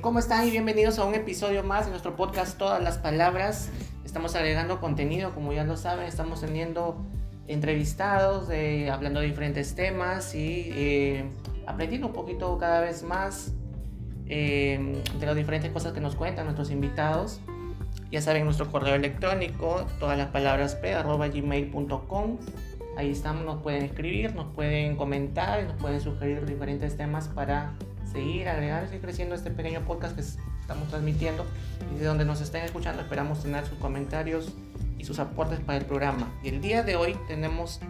¿Cómo están y bienvenidos a un episodio más de nuestro podcast Todas las Palabras? Estamos agregando contenido, como ya lo saben, estamos teniendo entrevistados, hablando de diferentes temas y eh, aprendiendo un poquito cada vez más eh, de las diferentes cosas que nos cuentan nuestros invitados. Ya saben, nuestro correo electrónico, todas las palabras p, arroba gmail.com. Ahí estamos, nos pueden escribir, nos pueden comentar, nos pueden sugerir diferentes temas para seguir, agregar y seguir creciendo este pequeño podcast que estamos transmitiendo y de donde nos estén escuchando esperamos tener sus comentarios y sus aportes para el programa. Y el día de hoy tenemos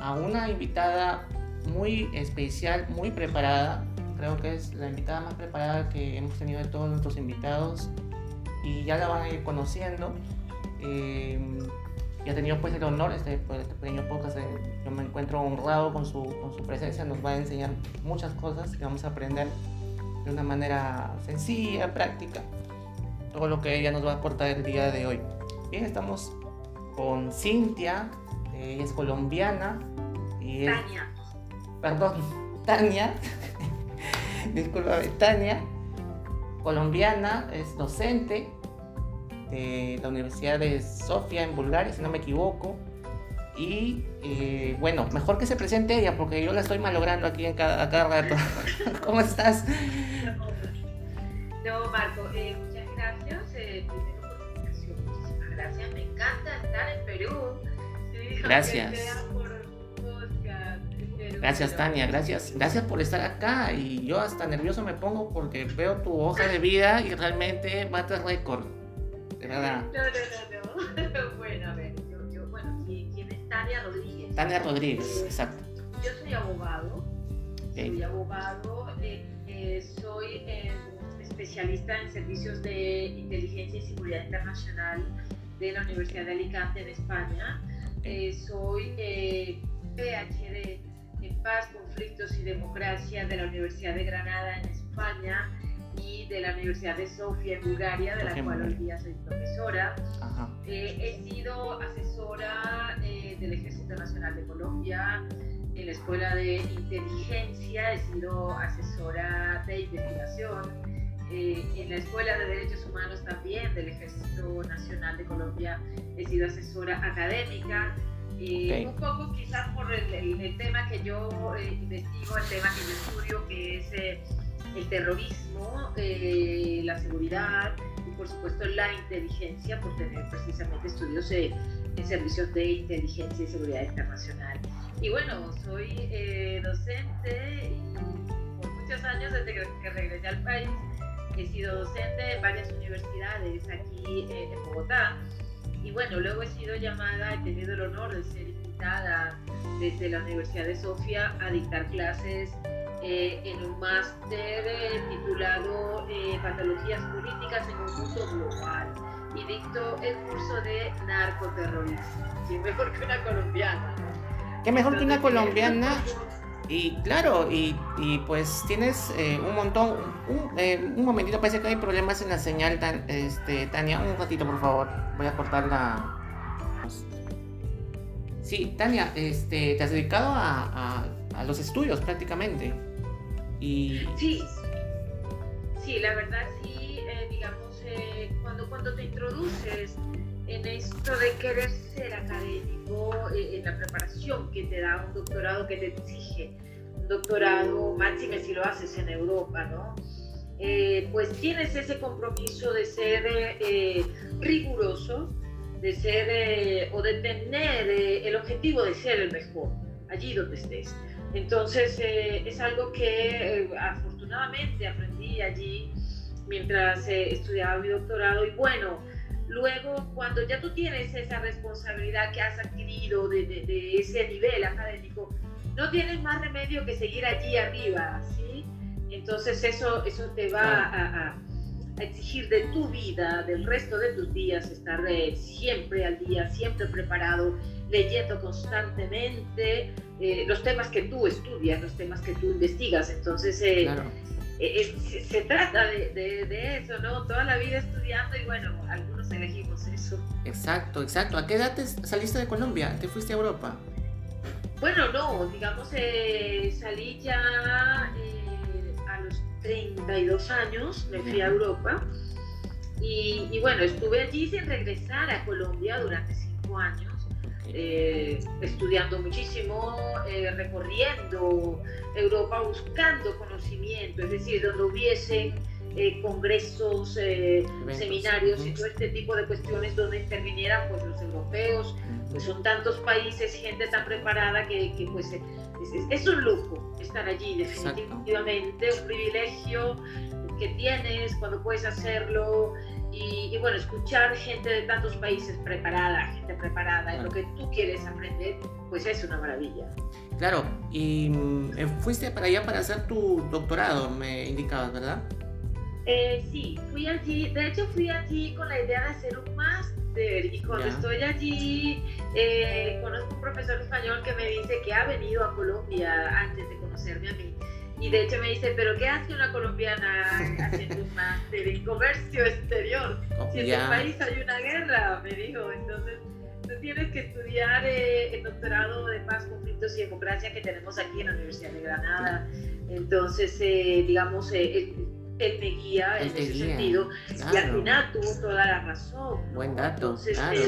a una invitada muy especial, muy preparada. Creo que es la invitada más preparada que hemos tenido de todos nuestros invitados y ya la van a ir conociendo. Eh, y ha tenido pues el honor, este, pues, este pequeño podcast, yo me encuentro honrado con su, con su presencia, nos va a enseñar muchas cosas que vamos a aprender de una manera sencilla, práctica, todo lo que ella nos va a aportar el día de hoy. Bien, estamos con Cintia, ella es colombiana y es... Tania. Perdón, Tania. Disculpa, Tania, colombiana, es docente, de la Universidad de Sofía en Bulgaria, si no me equivoco. Y eh, bueno, mejor que se presente ella, porque yo la estoy malogrando aquí en cada, a cada rato. ¿Cómo estás? No, Marco, eh, muchas gracias. Eh, primero por la invitación, muchísimas gracias. Me encanta estar en Perú. Gracias. Gracias Tania, gracias, gracias por estar acá y yo hasta nervioso me pongo porque veo tu hoja de vida y realmente bates récord. No, no, no, no. bueno, a ver, yo, yo bueno, ¿quién es Tania Rodríguez? Tania Rodríguez, exacto. Yo soy abogado, soy abogado, eh, eh, soy eh, especialista en servicios de inteligencia y seguridad internacional de la Universidad de Alicante en España. soy PhD en paz, conflictos y democracia de la Universidad de Granada en España de la Universidad de Sofía en Bulgaria, de la cual hoy día soy profesora. Eh, he sido asesora eh, del Ejército Nacional de Colombia, en la Escuela de Inteligencia, he sido asesora de investigación, eh, en la Escuela de Derechos Humanos también del Ejército Nacional de Colombia, he sido asesora académica. Un poco quizás por el, el tema que yo investigo, el tema que yo estudio, que es el terrorismo, eh, la seguridad y por supuesto la inteligencia, por tener precisamente estudios en servicios de inteligencia y seguridad internacional. Y bueno, soy eh, docente y por muchos años desde que regresé al país he sido docente en varias universidades aquí en Bogotá. Y bueno, luego he sido llamada, he tenido el honor de ser invitada desde la Universidad de Sofía a dictar clases eh, en un máster eh, titulado eh, Patologías Políticas en un Mundo Global y dictó el curso de narcoterrorismo. ¿Qué mejor que una colombiana? ¿Qué mejor que una colombiana? Y claro, y, y pues tienes un montón, un, un, momentito, parece que hay problemas en la señal, tan, este, Tania, un ratito por favor, voy a cortar la... Sí, Tania, este, te has dedicado a, a, a los estudios prácticamente. Y... Sí, sí, la verdad sí, eh, digamos, eh, cuando, cuando te introduces en esto de querer ser académico, eh, en la preparación que te da un doctorado que te exige, un doctorado máximo si lo haces en Europa, ¿no? pues tienes ese compromiso de ser riguroso, de ser o de tener el objetivo de ser el mejor allí donde estés. Entonces eh, es algo que eh, afortunadamente aprendí allí mientras eh, estudiaba mi doctorado y bueno, luego cuando ya tú tienes esa responsabilidad que has adquirido de, ese nivel académico, no tienes más remedio que seguir allí arriba, ¿sí? Entonces eso, eso te va a, a, exigir de tu vida, del resto de tus días, estar siempre al día, siempre preparado, leyendo constantemente, eh, los temas que tú estudias, los temas que tú investigas. Entonces, eh, eh, se, trata de, eso, ¿no? Toda la vida estudiando y bueno, algunos elegimos eso. Exacto, exacto. ¿A qué edad te saliste de Colombia? ¿Te fuiste a Europa? Bueno, no, digamos, salí ya a los 32 años, me fui a Europa y, bueno, estuve allí sin regresar a Colombia durante cinco años. Eh, estudiando muchísimo, eh, recorriendo Europa buscando conocimiento, es decir, donde hubiesen eh, congresos, seminarios y todo este tipo de cuestiones donde intervinieran pues, los europeos, pues son tantos países, gente tan preparada que, que pues es, un lujo estar allí, definitivamente, un privilegio que tienes cuando puedes hacerlo. Y, bueno, escuchar gente de tantos países preparada, gente preparada en lo que tú quieres aprender, pues es una maravilla. Claro, y mm, eh, fuiste para allá para hacer tu doctorado, me indicabas, ¿verdad? Eh, sí, fui allí, de hecho fui allí con la idea de hacer un máster y cuando estoy allí eh, conozco un profesor español que me dice que ha venido a Colombia antes de conocerme a mí y de hecho me dice, pero ¿qué hace una colombiana haciendo un máster en comercio exterior? Oh, si en tu país hay una guerra, me dijo, entonces tú tienes que estudiar eh, el doctorado de paz, conflictos y democracia que tenemos aquí en la Universidad de Granada. Entonces, digamos, él me guía en ese sentido. Y al final tuvo toda la razón. Buen dato. claro.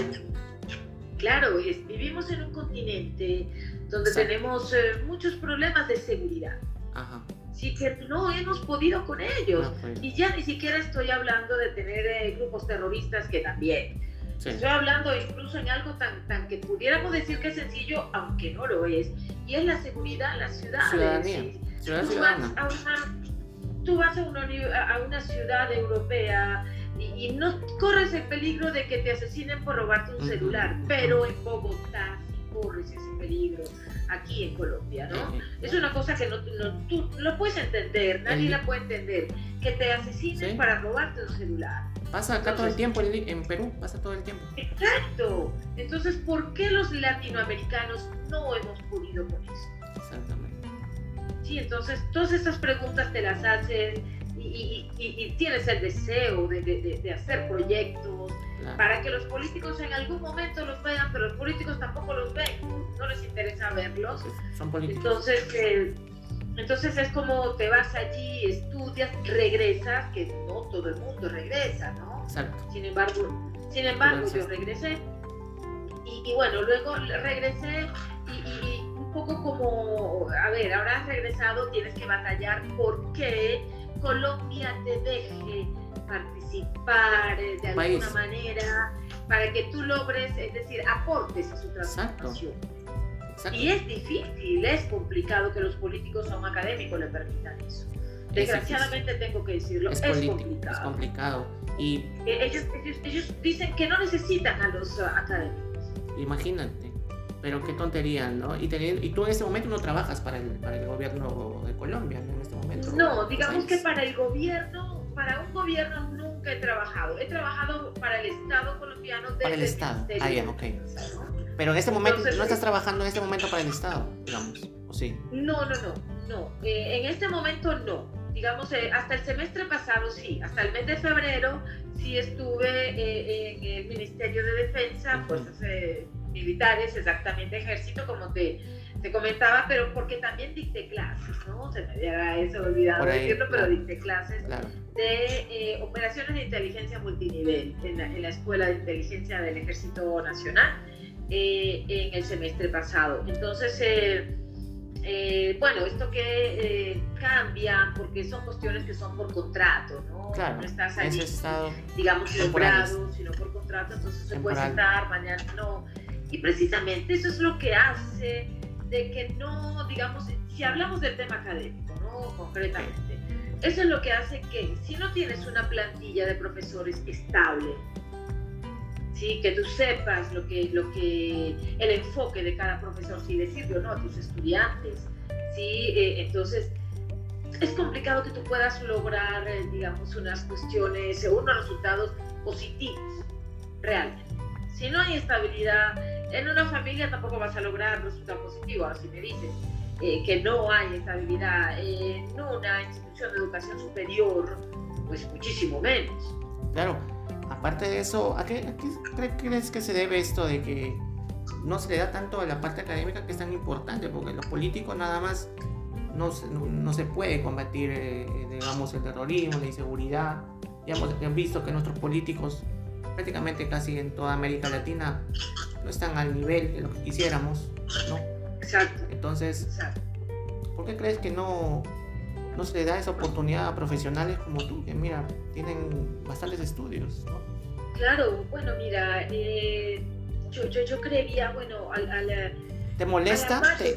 claro, vivimos en un continente donde tenemos eh, muchos problemas de seguridad. Ajá. Sí, que no hemos podido con ellos. Pues. Y ya ni siquiera estoy hablando de tener eh, grupos terroristas que también. Estoy hablando incluso en algo tan, tan que pudiéramos decir que es sencillo, aunque no lo es, y es la seguridad en las ciudades. Ciudadanía. Ciudadanía tú vas a una, a una ciudad europea y, no corres el peligro de que te asesinen por robarte un celular, pero en Bogotá sí corres ese peligro, aquí en Colombia, ¿no? Es una cosa que no, tú lo puedes entender, nadie la puede entender, que te asesinen para robarte un celular. Pasa acá todo el tiempo, en Perú pasa todo el tiempo. Exacto. Entonces, ¿por qué los latinoamericanos no hemos podido con eso? Exactamente entonces todas estas preguntas te las haces y, tienes el deseo de, hacer proyectos para que los políticos en algún momento los vean, pero los políticos tampoco los ven, no les interesa verlos. Son políticos. Entonces, eh, entonces es como te vas allí, estudias, regresas, que no todo el mundo regresa, ¿no? Exacto. Sin embargo, sin embargo yo regresé y, bueno, luego regresé y poco como, a ver, ahora has regresado, tienes que batallar porque Colombia te deje participar eh, de alguna manera para que tú logres, es decir, aportes a su transformación. Y es difícil, es complicado que los políticos a un académico le permitan eso. Desgraciadamente tengo que decirlo, es, complicado. Es complicado. Y eh, ellos, ellos, ellos, dicen que no necesitan a los uh, académicos. Imagínate. Pero qué tontería, ¿no? Y, y tú en este momento no trabajas para el, para el gobierno de Colombia, ¿no? No, digamos que para el gobierno, para un gobierno nunca he trabajado. He trabajado para el Estado colombiano. Para el Estado. Ah, ya, ok. Pero en este momento, ¿no estás eh, trabajando en este momento para el Estado, digamos? ¿O sí? No, no, no. no. Eh, en este momento no. Digamos, eh, hasta el semestre pasado sí. Hasta el mes de febrero sí estuve en el Ministerio de Defensa, pues hace militares, exactamente ejército, como te, te comentaba, pero porque también dicté clases, ¿no? Se me había eso olvidado decirlo, pero dicté clases de eh, operaciones de inteligencia multinivel en la, en la, Escuela de Inteligencia del Ejército Nacional eh, en el semestre pasado. Entonces, eh, bueno, esto que cambia porque son cuestiones que son por contrato, ¿no? Claro, no estás allí, digamos, nombrado, sino por contrato, entonces se puede estar, mañana no. Y precisamente eso es lo que hace de que no, digamos, si hablamos del tema académico, ¿no? Concretamente, eso es lo que hace que si no tienes una plantilla de profesores estable, ¿sí? que tú sepas lo que, lo que, el enfoque de cada profesor, si le sirve o no a tus estudiantes, ¿sí? Eh, entonces es complicado que tú puedas lograr, eh, digamos, unas cuestiones, unos resultados positivos, realmente. Si no hay estabilidad en una familia, tampoco vas a lograr resultados positivos. Si me dices eh, que no hay estabilidad en una institución de educación superior, pues muchísimo menos. Claro, aparte de eso, ¿a qué, crees que se debe esto de que no se le da tanto a la parte académica que es tan importante? Porque los políticos nada más no, no se puede combatir, eh, digamos, el terrorismo, la inseguridad. Ya hemos visto que nuestros políticos, prácticamente casi en toda América Latina, no están al nivel de lo que quisiéramos, ¿no? Exacto. Entonces, ¿por qué crees que no, no se le da esa oportunidad a profesionales como tú, que mira, tienen bastantes estudios, ¿no? Claro, bueno, mira, eh, yo, yo, yo, creería, bueno, al, al ¿Te molesta? ¿Te,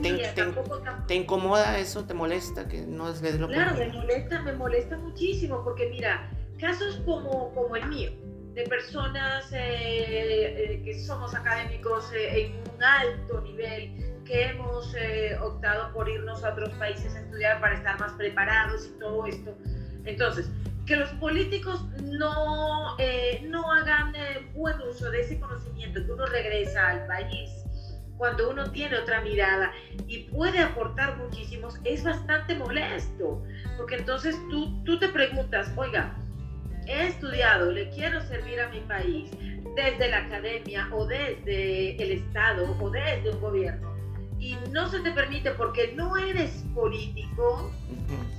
te, incomoda eso? ¿Te molesta que no es lo Claro, me molesta, me molesta muchísimo porque mira, casos como, como el mío, de personas eh, eh, que somos académicos eh, en un alto nivel, que hemos optado por irnos a otros países a estudiar para estar más preparados y todo esto. Entonces, que los políticos no, no hagan buen uso de ese conocimiento, que uno regresa al país cuando uno tiene otra mirada y puede aportar muchísimos, es bastante molesto, porque entonces tú, tú te preguntas, oiga, he estudiado, le quiero servir a mi país desde la academia o desde el Estado o desde un gobierno y no se te permite porque no eres político,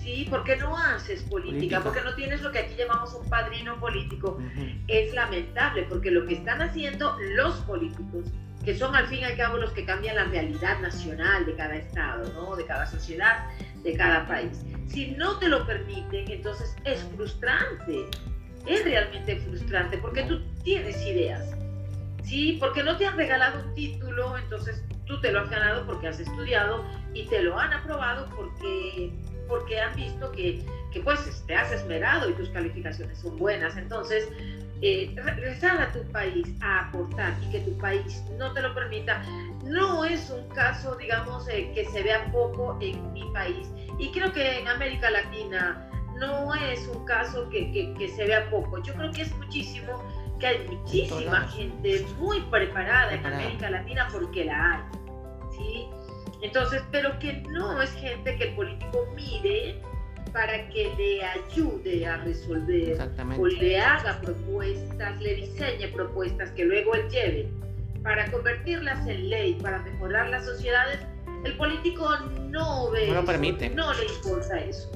¿sí? Porque no haces política, porque no tienes lo que aquí llamamos un padrino político. Es lamentable porque lo que están haciendo los políticos que son al fin y al cabo los que cambian la realidad nacional de cada estado, ¿no? de cada sociedad, de cada país. Si no te lo permiten, entonces es frustrante, es realmente frustrante, porque tú tienes ideas, ¿sí? Porque no te han regalado un título, entonces tú te lo has ganado porque has estudiado y te lo han aprobado porque, porque han visto que, que pues te has esmerado y tus calificaciones son buenas. Entonces, eh, regresar a tu país a aportar y que tu país no te lo permita, no es un caso, digamos, eh, que se vea poco en mi país. Y creo que en América Latina no es un caso que, que, se vea poco. Yo creo que es muchísimo, que hay muchísima gente muy preparada en América Latina porque la hay. ¿sí? Entonces, pero que no es gente que el político mire para que le ayude a resolver o le haga propuestas, le diseñe propuestas que luego él lleve para convertirlas en ley, para mejorar las sociedades, el político no ve, no lo permite, no le importa eso,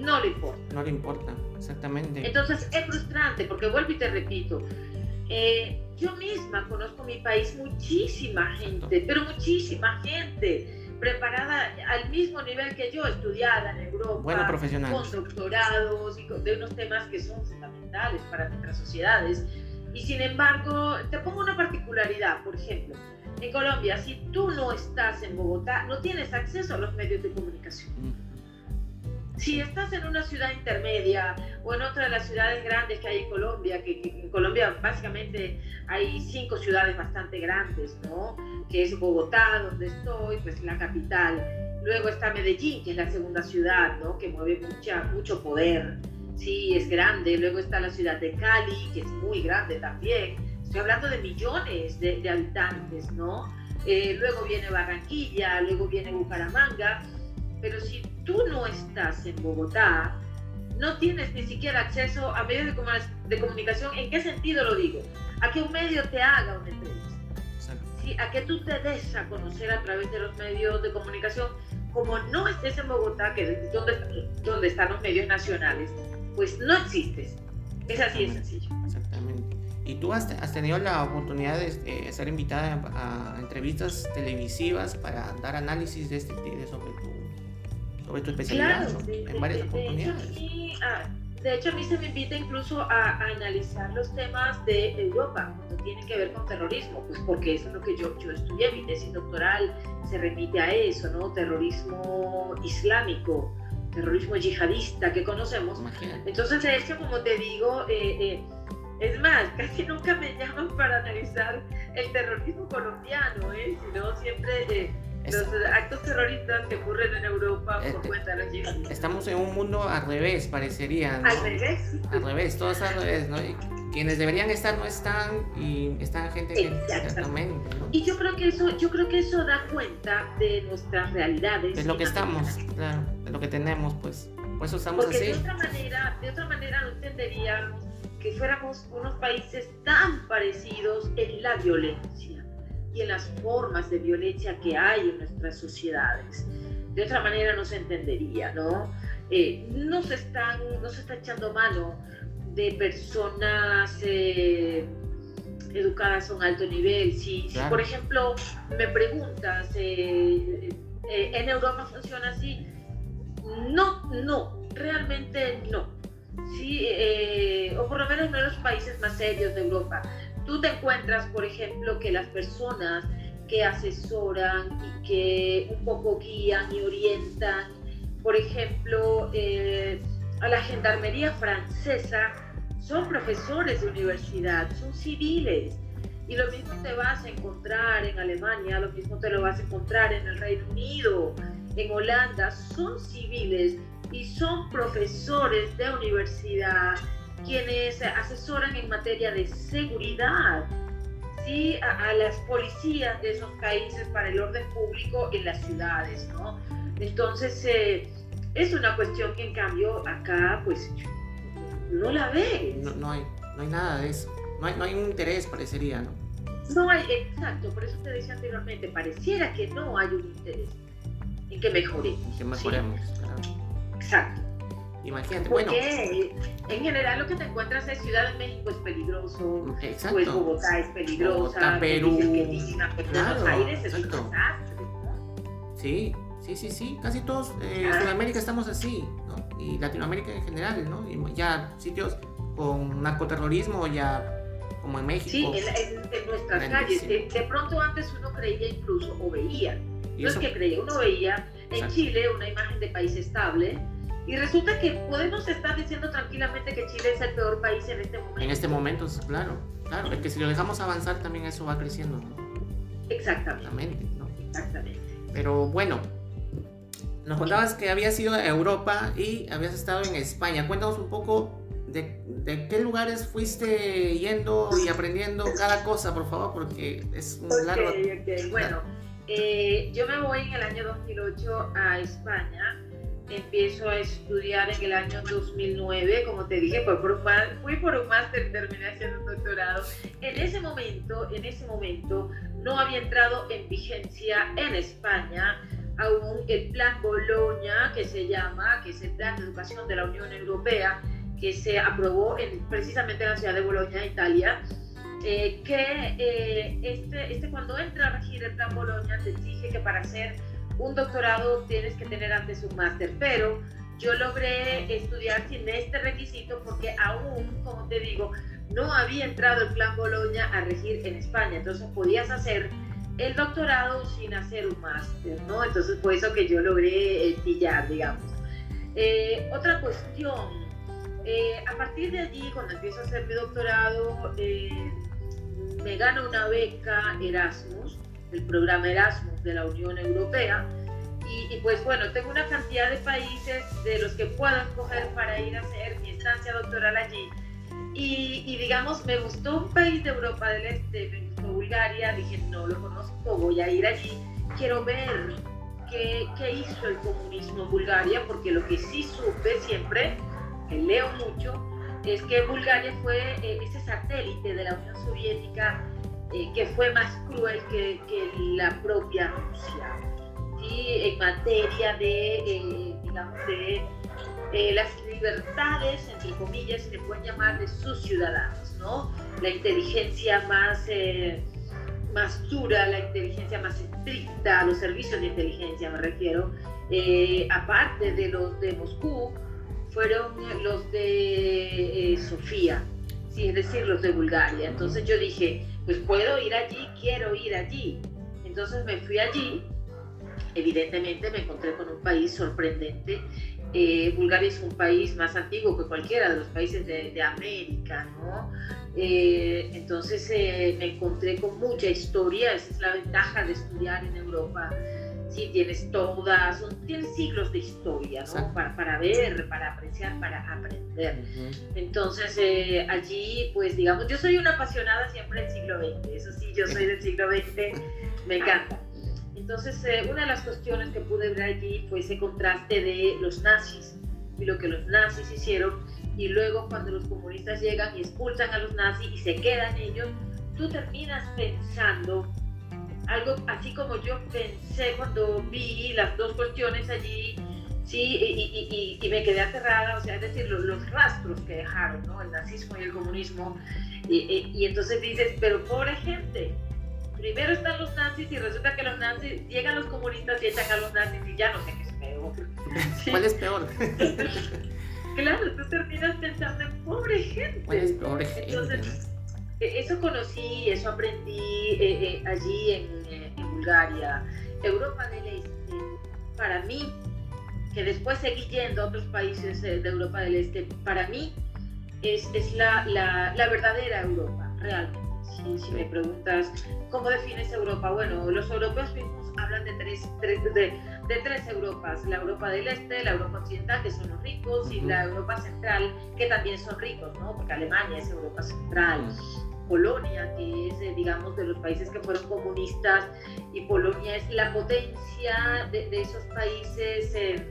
no le importa. No le importa, exactamente. Entonces es frustrante porque vuelvo y te repito, eh, yo misma conozco mi país muchísima gente, pero muchísima gente preparada al mismo nivel que yo, estudiada en Europa, bueno, profesional. con doctorados y de unos temas que son fundamentales para nuestras sociedades. Y sin embargo, te pongo una particularidad, por ejemplo, en Colombia, si tú no estás en Bogotá, no tienes acceso a los medios de comunicación. Mm. Si estás en una ciudad intermedia o en otra de las ciudades grandes que hay en Colombia, que, en Colombia básicamente hay cinco ciudades bastante grandes, ¿no? Que es Bogotá, donde estoy, pues la capital. Luego está Medellín, que es la segunda ciudad, ¿no? Que mueve mucha, mucho poder. Sí, es grande. Luego está la ciudad de Cali, que es muy grande también. Estoy hablando de millones de, habitantes, ¿no? Eh, luego viene Barranquilla, luego viene Bucaramanga. Pero si tú no estás en Bogotá, no tienes ni siquiera acceso a medios de, comunicación. ¿En qué sentido lo digo? A que un medio te haga una entrevista. ¿sí? A que tú te des a conocer a través de los medios de comunicación. Como no estés en Bogotá, que es donde, donde están los medios nacionales, pues no existes. Es así de sencillo. Exactamente. ¿Y tú has, has tenido la oportunidad de, de, ser invitada a, entrevistas televisivas para dar análisis de este de sobre tu sobre tu especialidad en varias oportunidades. Ah, de hecho, a mí se me invita incluso a, analizar los temas de Europa cuando tienen que ver con terrorismo, pues porque eso es lo que yo, yo estudié, mi tesis doctoral se remite a eso, ¿no? Terrorismo islámico, terrorismo yihadista que conocemos. Entonces, de hecho, como te digo, eh, eh, es más, casi nunca me llaman para analizar el terrorismo colombiano, ¿eh? sino siempre... Los actos terroristas que ocurren en Europa por este, cuenta de los yihadistas. Estamos en un mundo al revés, parecería. ¿no? Al revés. Al revés, todos al revés, ¿no? quienes deberían estar no están y están gente que exactamente ¿no? y yo creo que eso yo creo que eso da cuenta de nuestras realidades de lo que estamos claro de lo que tenemos pues por eso estamos Porque así de otra manera de otra manera no entenderíamos que fuéramos unos países tan parecidos en la violencia y en las formas de violencia que hay en nuestras sociedades. de otra manera no se entendería, ¿no? Eh, no, se están, no se está echando mano de personas eh, educadas a un alto nivel. Si, por ejemplo, me preguntas, eh, ¿en Europa funciona así? No, no, realmente no. Sí, o por lo menos en los países más serios de Europa. Tú te encuentras, por ejemplo, que las personas que asesoran y que un poco guían y orientan. Por ejemplo, eh, a la Gendarmería francesa son profesores de universidad, son civiles. Y lo mismo te vas a encontrar en Alemania, lo mismo te lo vas a encontrar en el Reino Unido, en Holanda, son civiles y son profesores de universidad quienes asesoran en materia de seguridad a, las policías de esos países para el orden público en las ciudades, ¿no? Entonces, eh, es una cuestión que en cambio acá, pues, no la ves. No, hay, no hay nada de eso. No hay, no hay un interés, parecería, ¿no? No hay, exacto, por eso te decía anteriormente, pareciera que no hay un interés en que mejoremos. En que mejoremos, claro. Exacto. Imagínate, bueno. en general lo que te encuentras es Ciudad de México es peligroso, exacto. pues Bogotá es peligrosa, Bogotá, Perú, Buenos Aires es un desastre. Sí, sí, sí, sí, casi todos eh, en Sudamérica estamos así, ¿no? Y Latinoamérica en general, ¿no? Y ya sitios con narcoterrorismo ya como en México. Sí, en, nuestras calles. De, pronto antes uno creía incluso o veía, no es que creía, uno veía en Chile una imagen de país estable y resulta que podemos estar diciendo tranquilamente que Chile es el peor país en este momento. En este momento, claro, claro. Es que si lo dejamos avanzar también eso va creciendo. Exactamente. Exactamente. Pero bueno, nos contabas que habías ido a Europa y habías estado en España. Cuéntanos un poco de, de, qué lugares fuiste yendo y aprendiendo cada cosa, por favor, porque es un largo... Bueno, eh, yo me voy en el año 2008 a España empiezo a estudiar en el año 2009, como te dije, fui por un, fui por un máster, terminé haciendo un doctorado. En ese momento, en ese momento, no había entrado en vigencia en España aún el Plan Boloña, que se llama, que es el Plan de Educación de la Unión Europea, que se aprobó en, precisamente en la ciudad de Boloña, Italia, eh, que eh, este, este, cuando entra a regir el Plan Boloña te exige que para hacer un doctorado tienes que tener antes un máster, pero yo logré estudiar sin este requisito porque aún, como te digo, no había entrado el plan Boloña a regir en España, entonces podías hacer el doctorado sin hacer un máster, ¿no? Entonces fue eso que yo logré pillar, digamos. Eh, otra cuestión, eh, a partir de allí, cuando empiezo a hacer mi doctorado, eh, me gano una beca Erasmus el programa Erasmus de la Unión Europea. Y, pues bueno, tengo una cantidad de países de los que puedo escoger para ir a hacer mi estancia doctoral allí. Y, digamos, me gustó un país de Europa del Este, me gustó Bulgaria, dije, no lo conozco, voy a ir allí, quiero ver qué, qué hizo el comunismo en Bulgaria, porque lo que sí supe siempre, que leo mucho, es que Bulgaria fue eh, ese satélite de la Unión Soviética eh, que fue más cruel que, la propia Rusia, en materia de, eh, digamos, de eh, las libertades, entre comillas, se le pueden llamar de sus ciudadanos, ¿no? La inteligencia más, más dura, la inteligencia más estricta, los servicios de inteligencia me refiero, aparte de los de Moscú, fueron los de Sofía, es decir, los de Bulgaria. Entonces yo dije, pues puedo ir allí, quiero ir allí. Entonces me fui allí, evidentemente me encontré con un país sorprendente. Eh, Bulgaria es un país más antiguo que cualquiera de los países de, América, ¿no? Eh, entonces eh, me encontré con mucha historia, esa es la ventaja de estudiar en Europa sí, tienes todas, tienes siglos de historia, ¿no? Para, para, ver, para apreciar, para aprender. Entonces, eh, allí, pues digamos, yo soy una apasionada siempre del siglo XX, eso sí, yo soy del siglo XX, me encanta. Entonces, eh, una de las cuestiones que pude ver allí fue ese contraste de los nazis y lo que los nazis hicieron, y luego cuando los comunistas llegan y expulsan a los nazis y se quedan ellos, tú terminas pensando algo así como yo pensé cuando vi las dos cuestiones allí, sí, y, y, me quedé aterrada, o sea, es decir, los, rastros que dejaron, ¿no? El nazismo y el comunismo, y, entonces dices, pero pobre gente, primero están los nazis y resulta que los nazis, llegan los comunistas y echan a los nazis y ya no sé qué es peor. ¿Cuál es peor? claro, tú terminas pensando en pobre gente. ¿Cuál es pobre gente? Entonces, eso conocí, eso aprendí eh, eh, allí en, Bulgaria. Europa del Este, para mí, que después seguí yendo a otros países de Europa del Este, para mí es, es la, la, la, verdadera Europa, realmente. Si, si, me preguntas cómo defines Europa, bueno, los europeos mismos hablan de tres, tres de, de, tres Europas, la Europa del Este, la Europa Occidental, que son los ricos, y la Europa Central, que también son ricos, ¿no? Porque Alemania es Europa Central. Polonia, que es, eh, digamos, de los países que fueron comunistas, y Polonia es la potencia de, esos países eh,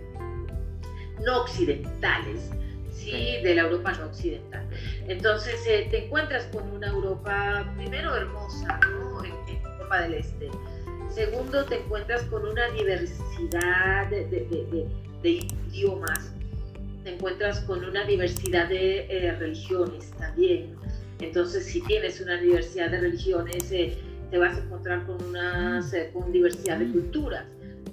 no occidentales, ¿sí? de la Europa no occidental. Entonces eh, te encuentras con una Europa, primero hermosa, ¿no? en, Europa del Este. Segundo, te encuentras con una diversidad de, de, de idiomas, te encuentras con una diversidad de religiones también, entonces, si tienes una diversidad de religiones, eh, te vas a encontrar con una con diversidad de culturas.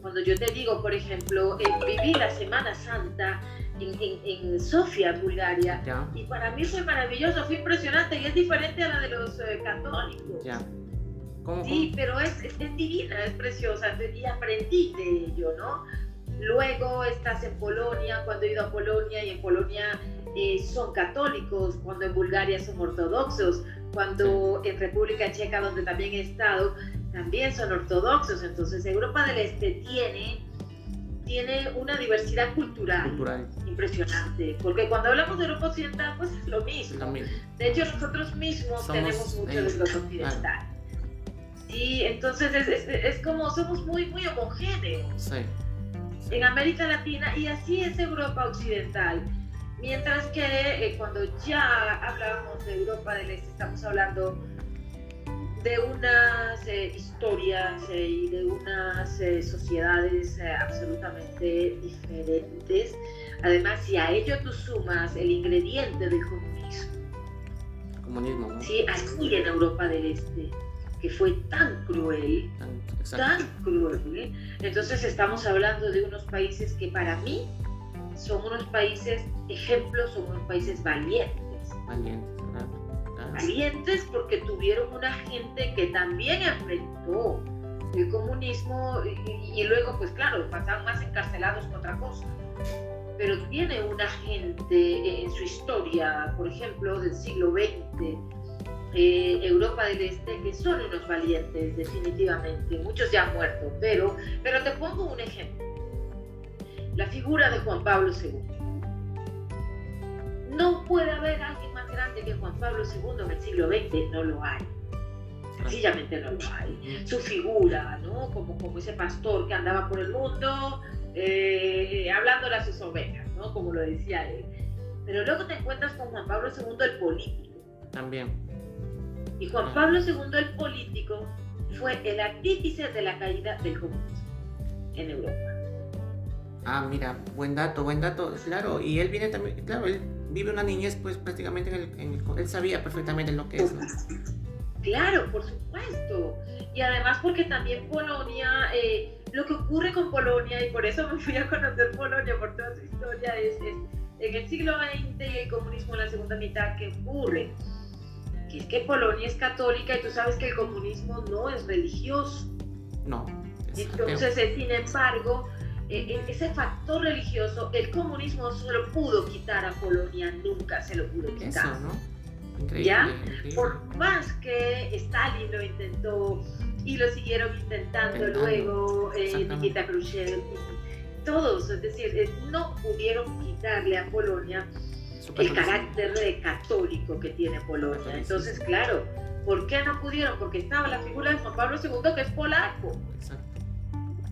Cuando yo te digo, por ejemplo, eh, viví la Semana Santa en, en, Sofía, Bulgaria, y para mí fue maravilloso, fue impresionante y es diferente a la de los eh, católicos. sí, pero es, es, es, divina, es preciosa y aprendí de ello, ¿no? Luego estás en Polonia, cuando he ido a Polonia y en Polonia eh, son católicos, cuando en Bulgaria son ortodoxos, cuando en República Checa, donde también he estado, también son ortodoxos. Entonces Europa del Este tiene, tiene una diversidad cultural, impresionante, porque cuando hablamos de Europa Occidental, pues es lo mismo. De hecho, nosotros mismos tenemos mucho de Europa Occidental. Y entonces es, es, como somos muy, muy homogéneos. En América Latina y así es Europa Occidental. Mientras que eh, cuando ya hablábamos de Europa del Este, estamos hablando de unas eh, historias eh, y de unas sociedades absolutamente diferentes. Además, si a ello tú sumas el ingrediente del comunismo, comunismo ¿no? sí, aquí en Europa del Este, que fue tan cruel, tan cruel, entonces estamos hablando de unos países que para mí son unos países ejemplos, son unos países valientes. Valientes, Valientes porque tuvieron una gente que también enfrentó el comunismo y, luego, pues claro, pasaban más encarcelados que otra cosa. Pero tiene una gente en su historia, por ejemplo, del siglo XX, eh, Europa del Este, que son unos valientes, definitivamente. Muchos ya han muerto, pero, pero te pongo un ejemplo la figura de Juan Pablo II. No puede haber alguien más grande que Juan Pablo II en el siglo XX, no lo hay. Sencillamente no lo hay. Su figura, ¿no? Como, como ese pastor que andaba por el mundo eh, hablándole a sus ovejas, ¿no? Como lo decía él. Pero luego te encuentras con Juan Pablo II el político. También. Y Juan Pablo II el político fue el artífice de la caída del comunismo en Europa. Ah, mira, buen dato, buen dato, claro. Y él viene también, claro, él vive una niñez, pues prácticamente en el, en el él sabía perfectamente lo que es. Claro, por supuesto. Y además porque también Polonia, eh, lo que ocurre con Polonia, y por eso me fui a conocer Polonia por toda su historia, es, en el siglo XX y el comunismo en la segunda mitad, ¿qué ocurre? Que es que Polonia es católica y tú sabes que el comunismo no es religioso. No. Entonces, eh, sin embargo, ese factor religioso, el comunismo se lo pudo quitar a Polonia, nunca se lo pudo quitar. Eso, ¿no? Increíble, ¿Ya? Por más que Stalin lo intentó y lo siguieron intentando luego eh, Nikita Khrushchev, todos, es decir, eh, no pudieron quitarle a Polonia el carácter de católico que tiene Polonia. Entonces, claro, ¿por qué no pudieron? Porque estaba la figura de Juan Pablo II que es polaco. Exacto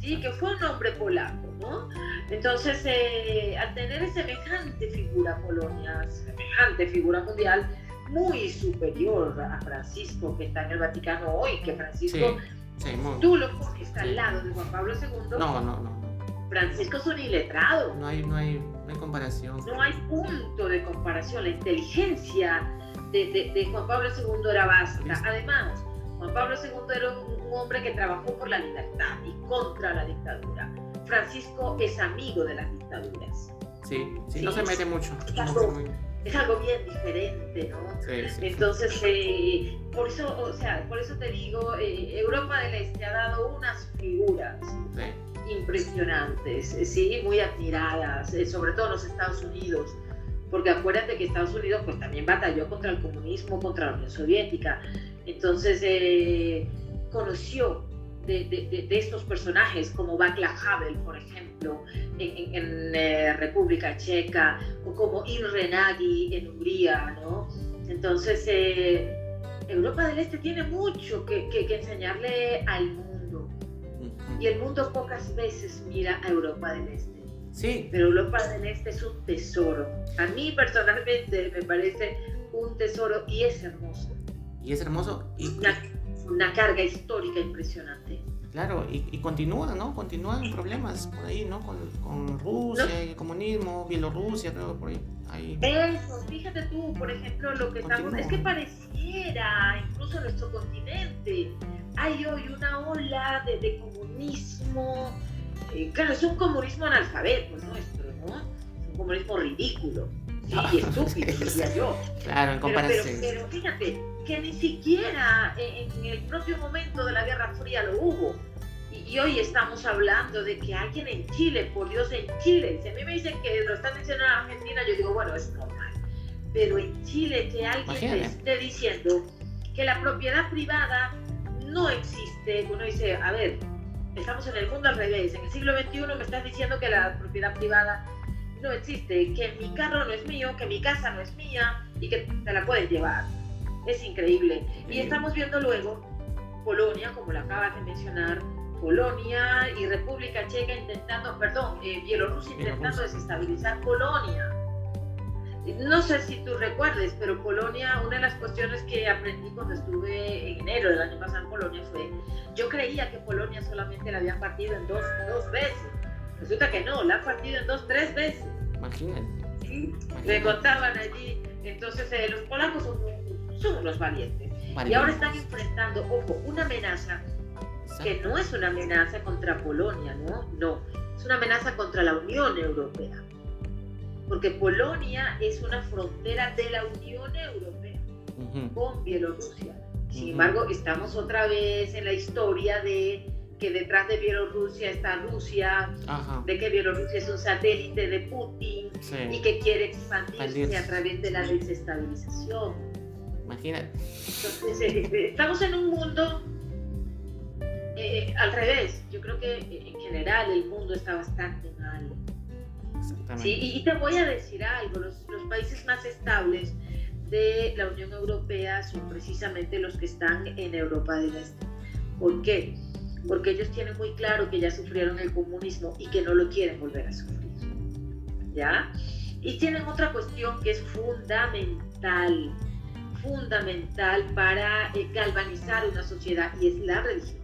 ¿sí? que fue un hombre polaco, ¿no? Entonces, eh, al tener semejante figura Polonia, semejante figura mundial, muy superior a Francisco, que está en el Vaticano hoy, que Francisco Tú lo pones al lado de Juan Pablo II. No, no, no. Francisco es un iletrado. No hay, no hay, no hay comparación. No hay punto de comparación. La inteligencia de, Juan Pablo II era básica. Además, Juan Pablo II era un, hombre que trabajó por la libertad y contra la dictadura. Francisco es amigo de las dictaduras. Sí, sí, no se mete mucho. Es algo, bien diferente, ¿no? Sí, sí, Entonces, eh, por eso, o sea, por eso te digo, eh, Europa del Este ha dado unas figuras impresionantes, sí, muy admiradas, eh, sobre todo en los Estados Unidos porque acuérdate que Estados Unidos pues también batalló contra el comunismo, contra la Unión Soviética, entonces eh, conoció de, estos personajes como Václav Havel, por ejemplo, en, eh, República Checa, o como Imre Nagy en Hungría, ¿no? Entonces, eh, Europa del Este tiene mucho que, que enseñarle al mundo, y el mundo pocas veces mira a Europa del Este. Sí. Pero Europa del Este es un tesoro. A mí personalmente me parece un tesoro y es hermoso. Y es hermoso. Y... Una, carga histórica impresionante. Claro, y, y continúa, ¿no? Continúan problemas por ahí, ¿no? Con, con Rusia, el comunismo, Bielorrusia, todo por ahí. ahí. Eso, fíjate tú, por ejemplo, lo que estamos. Es que pareciera, incluso en nuestro continente, hay hoy una ola de, de comunismo eh, claro, es un comunismo analfabeto nuestro, ¿no? Es un comunismo ridículo y ah, estúpido, diría yo. Claro, en comparación. Pero, fíjate, que ni siquiera en, el propio momento de la Guerra Fría lo hubo. Y, hoy estamos hablando de que alguien en Chile, por Dios, en Chile, si a mí me dicen que lo están diciendo en Argentina, yo digo, bueno, es normal. Pero en Chile que alguien esté diciendo que la propiedad privada no existe, uno dice, a ver, estamos en el mundo al revés. En el siglo XXI me estás diciendo que la propiedad privada no existe, que mi carro no es mío, que mi casa no es mía y que te la puedes llevar. Es increíble. Y estamos viendo luego Polonia, como la acabas de mencionar, Polonia y República Checa intentando, perdón, eh, Bielorrusia intentando desestabilizar Polonia no sé si tú recuerdes, pero Polonia, una de las cuestiones que aprendí cuando estuve en enero del año pasado en Polonia fue, yo creía que Polonia solamente la habían partido en dos, dos veces. Resulta que no, la han partido en dos, tres veces. Imagínate. ¿Sí? Me contaban allí. Entonces, eh, los polacos son, son unos valientes. Y ahora están enfrentando, ojo, una amenaza que no es una amenaza contra Polonia, ¿no? No, es una amenaza contra la Unión Europea porque Polonia es una frontera de la Unión Europea con Bielorrusia. Sin embargo, estamos otra vez en la historia de que detrás de Bielorrusia está Rusia, de que Bielorrusia es un satélite de Putin y que quiere expandirse a través de la desestabilización. Imagínate. Entonces, eh, eh, estamos en un mundo eh, al revés. Yo creo que en general el mundo está bastante mal. Sí, y, te voy a decir algo, los, países más estables de la Unión Europea son precisamente los que están en Europa del Este. ¿Por qué? Porque ellos tienen muy claro que ya sufrieron el comunismo y que no lo quieren volver a sufrir. ¿Ya? Y tienen otra cuestión que es fundamental, fundamental para eh, galvanizar una sociedad y es la religión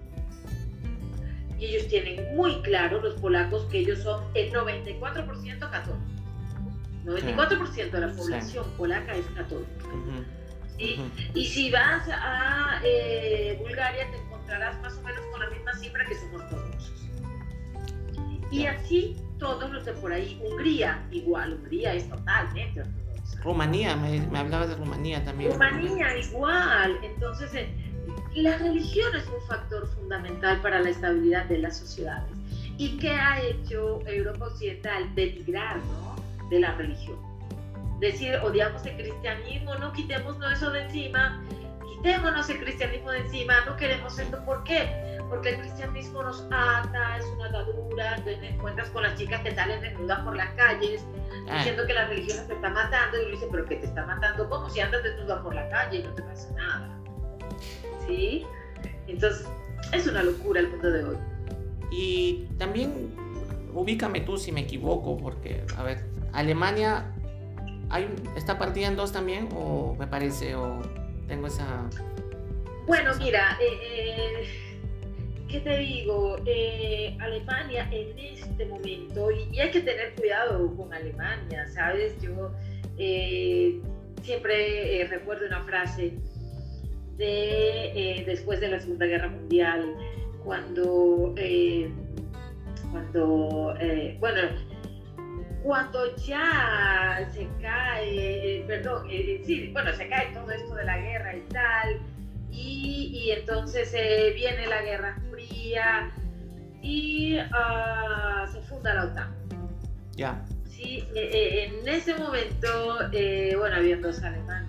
y ellos tienen muy claro, los polacos, que ellos son el 94% católicos. 94% de la población polaca es católica. Y si vas a eh, Bulgaria, te encontrarás más o menos con la misma cifra que son ortodoxos. Y así todos los de por ahí. Hungría, igual, Hungría es totalmente ortodoxa. Rumanía, me, me hablabas de Rumanía también. Rumanía, igual. Entonces, eh, la religión es un factor fundamental para la estabilidad de las sociedades. ¿Y qué ha hecho Europa Occidental? Denigrar ¿no? de la religión. Decir, odiamos el cristianismo, no quitémonos eso de encima, quitémonos el cristianismo de encima, no queremos esto. ¿Por qué? Porque el cristianismo nos ata, es una atadura, te encuentras con las chicas que salen desnudas por las calles, ah. diciendo que la religión te está matando, y uno dice, pero que te está matando, como si andas desnuda por la calle y no te pasa nada. ¿sí? Entonces, es una locura el mundo de hoy. Y también, ubícame tú si me equivoco, porque, a ver, Alemania hay, está partida en dos también, o me parece, o tengo esa... Bueno, mira, eh, eh, ¿qué te digo? Eh, Alemania en este momento, y, hay que tener cuidado con Alemania, ¿sabes? Yo eh, siempre eh, recuerdo una frase de después de la Segunda Guerra Mundial, cuando, cuando bueno, cuando ya se cae, perdón, sí, bueno, se cae todo esto de la guerra y tal, y, entonces eh, viene la Guerra Y ah, se funda la OTAN. Ya. Sí, eh, eh, en ese momento, bueno, había dos Alemania,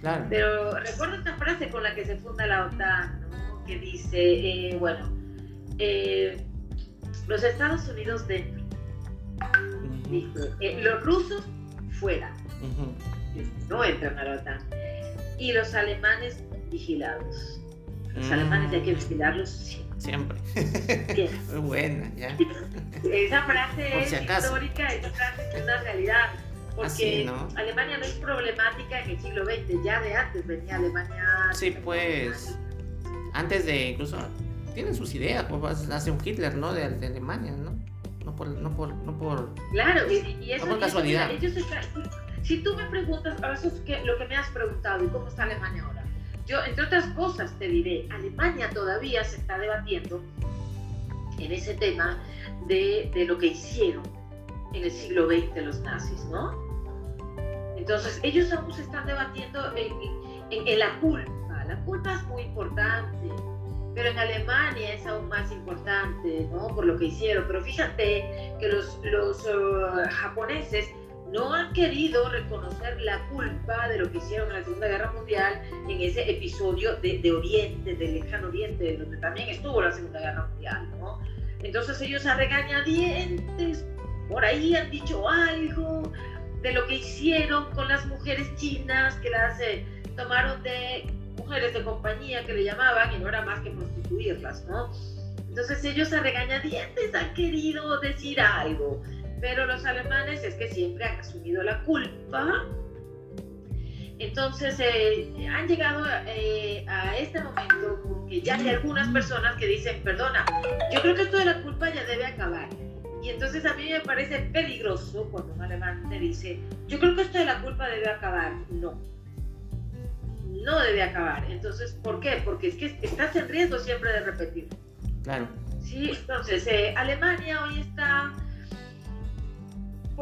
Claro. Pero recuerdo esta frase con la que se funda la OTAN, ¿no? que dice, bueno, los Estados Unidos dentro, los rusos fuera, no entran a la OTAN, y los alemanes vigilados. Los alemanes hay que vigilarlos siempre. Muy buena, ya. Esa frase es histórica, esa frase es una realidad. Porque Alemania no es problemática en el siglo XX, ya de antes venía Alemania. Sí, pues. Antes de incluso. Tienen sus ideas, pues hace un Hitler, ¿no? De, Alemania, ¿no? No por. No por, no por claro, y, eso, no por casualidad. si tú me preguntas, eso es que, lo que me has preguntado, ¿y cómo está Alemania ahora? Yo, entre otras cosas, te diré, Alemania todavía se está debatiendo en ese tema de, de lo que hicieron en el siglo XX los nazis, ¿no? Entonces, ellos aún se están debatiendo en, en, la culpa. La culpa es muy importante, pero en Alemania es aún más importante, ¿no? Por lo que hicieron. Pero fíjate que los, los uh, japoneses no han querido reconocer la culpa de lo que hicieron en la Segunda Guerra Mundial en ese episodio de, Oriente, del lejano Oriente, donde también estuvo la Segunda Guerra Mundial, ¿no? Entonces ellos a regañadientes por ahí han dicho algo de lo que hicieron con las mujeres chinas, que las eh, tomaron de mujeres de compañía que le llamaban y no era más que prostituirlas, ¿no? Entonces ellos a regañadientes han querido decir algo pero los alemanes es que siempre asumido la culpa. Entonces eh, han llegado eh, a este momento porque ya hay algunas personas que dicen, perdona, yo creo que esto de la culpa ya debe acabar. Y entonces a mí me parece peligroso cuando un alemán te dice, yo creo que esto de la culpa debe acabar. No, no debe acabar. Entonces, ¿por qué? Porque es que estás en riesgo siempre de repetir. Claro. Sí, entonces eh, Alemania hoy está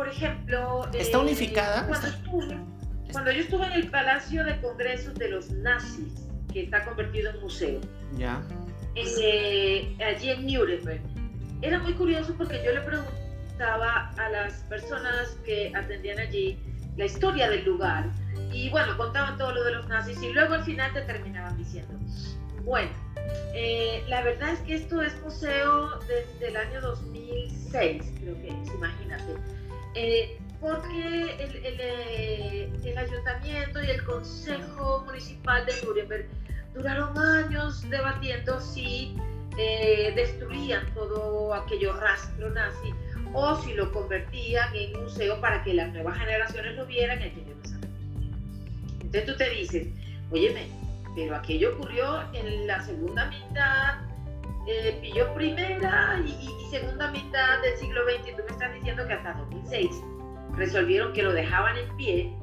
por ejemplo... ¿Está eh, unificada? Cuando, yo estuve en el Palacio de Congresos de los Nazis, que está convertido en museo, ya. Eh, allí en Nuremberg, era muy curioso porque yo le preguntaba a las personas que atendían allí la historia del lugar y bueno, contaban todo lo de los nazis y luego al final te terminaban diciendo, bueno, eh, la verdad es que esto es museo desde el año 2006, creo que es, imagínate. Eh, porque eh, el, ayuntamiento y el consejo municipal de Nuremberg duraron años debatiendo si eh, destruían todo aquello rastro nazi o si lo convertían en museo para que las nuevas generaciones lo vieran y aquello no Entonces tú te dices, óyeme, pero aquello ocurrió en la segunda mitad eh, pilló primera y, segunda mitad del siglo XX y tú me estás diciendo que hasta 2006 resolvieron que lo dejaban en pie,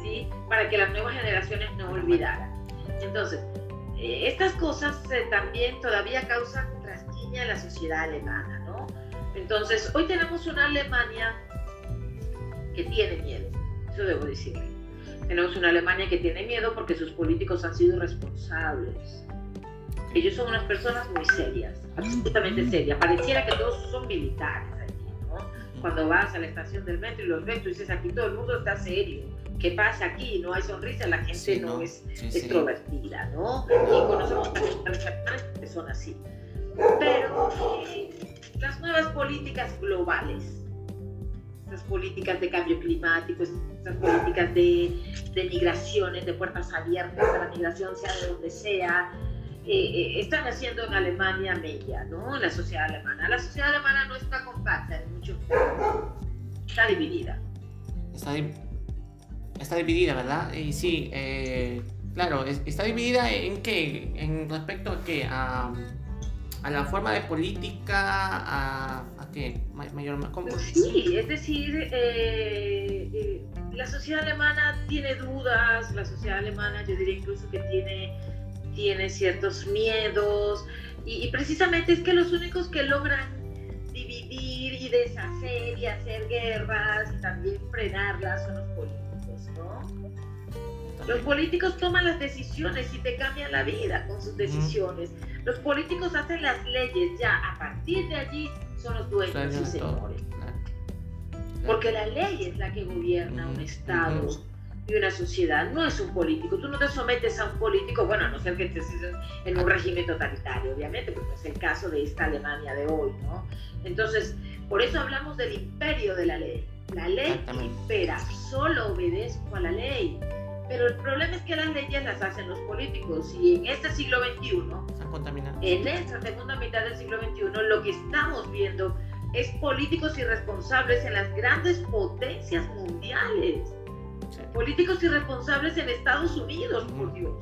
¿sí? Para que las nuevas generaciones no olvidaran. Entonces, eh, estas cosas eh, también todavía causan trasquiña en la sociedad alemana, ¿no? Entonces, hoy tenemos una Alemania que tiene miedo, eso debo decirle. Tenemos una Alemania que tiene miedo porque sus políticos han sido responsables ellos son unas personas muy serias, absolutamente serias. Pareciera que todos son militares allí, ¿no? Cuando vas a la estación del metro y los ves, tú dices, aquí todo el mundo está serio. ¿Qué pasa aquí? No hay sonrisa, la gente no, es extrovertida, ¿no? Y conocemos personas que son así. Pero eh, las nuevas políticas globales, estas políticas de cambio climático, estas políticas de, de migraciones, de puertas abiertas a la migración, sea de donde sea, eh, están haciendo en Alemania media, ¿no? La sociedad alemana. La sociedad alemana no está compacta en muchos Está dividida. Está, dividida, ¿verdad? Y sí, eh, claro, está dividida en qué, en respecto a qué, a, a la forma de política, a, a qué, mayor, ¿cómo? Sí, es decir, eh, eh, la sociedad alemana tiene dudas, la sociedad alemana yo diría incluso que tiene, tiene ciertos miedos, y, precisamente es que los únicos que logran dividir y deshacer y hacer guerras y también frenarlas son los políticos, ¿no? Los políticos toman las decisiones y te cambian la vida con sus decisiones. Los políticos hacen las leyes, ya a partir de allí son los dueños y señores. Porque la ley es la que gobierna un Estado y una sociedad, no es un político. Tú no te sometes a un político, bueno, a no ser que estés en un régimen totalitario, obviamente, porque es el caso de esta Alemania de hoy, ¿no? Entonces, por eso hablamos del imperio de la ley. La ley impera, solo obedezco a la ley. Pero el problema es que las leyes las hacen los políticos y en este siglo XXI, en esta segunda mitad del siglo XXI, lo que estamos viendo es políticos irresponsables en las grandes potencias mundiales Políticos irresponsables en Estados Unidos, por Dios.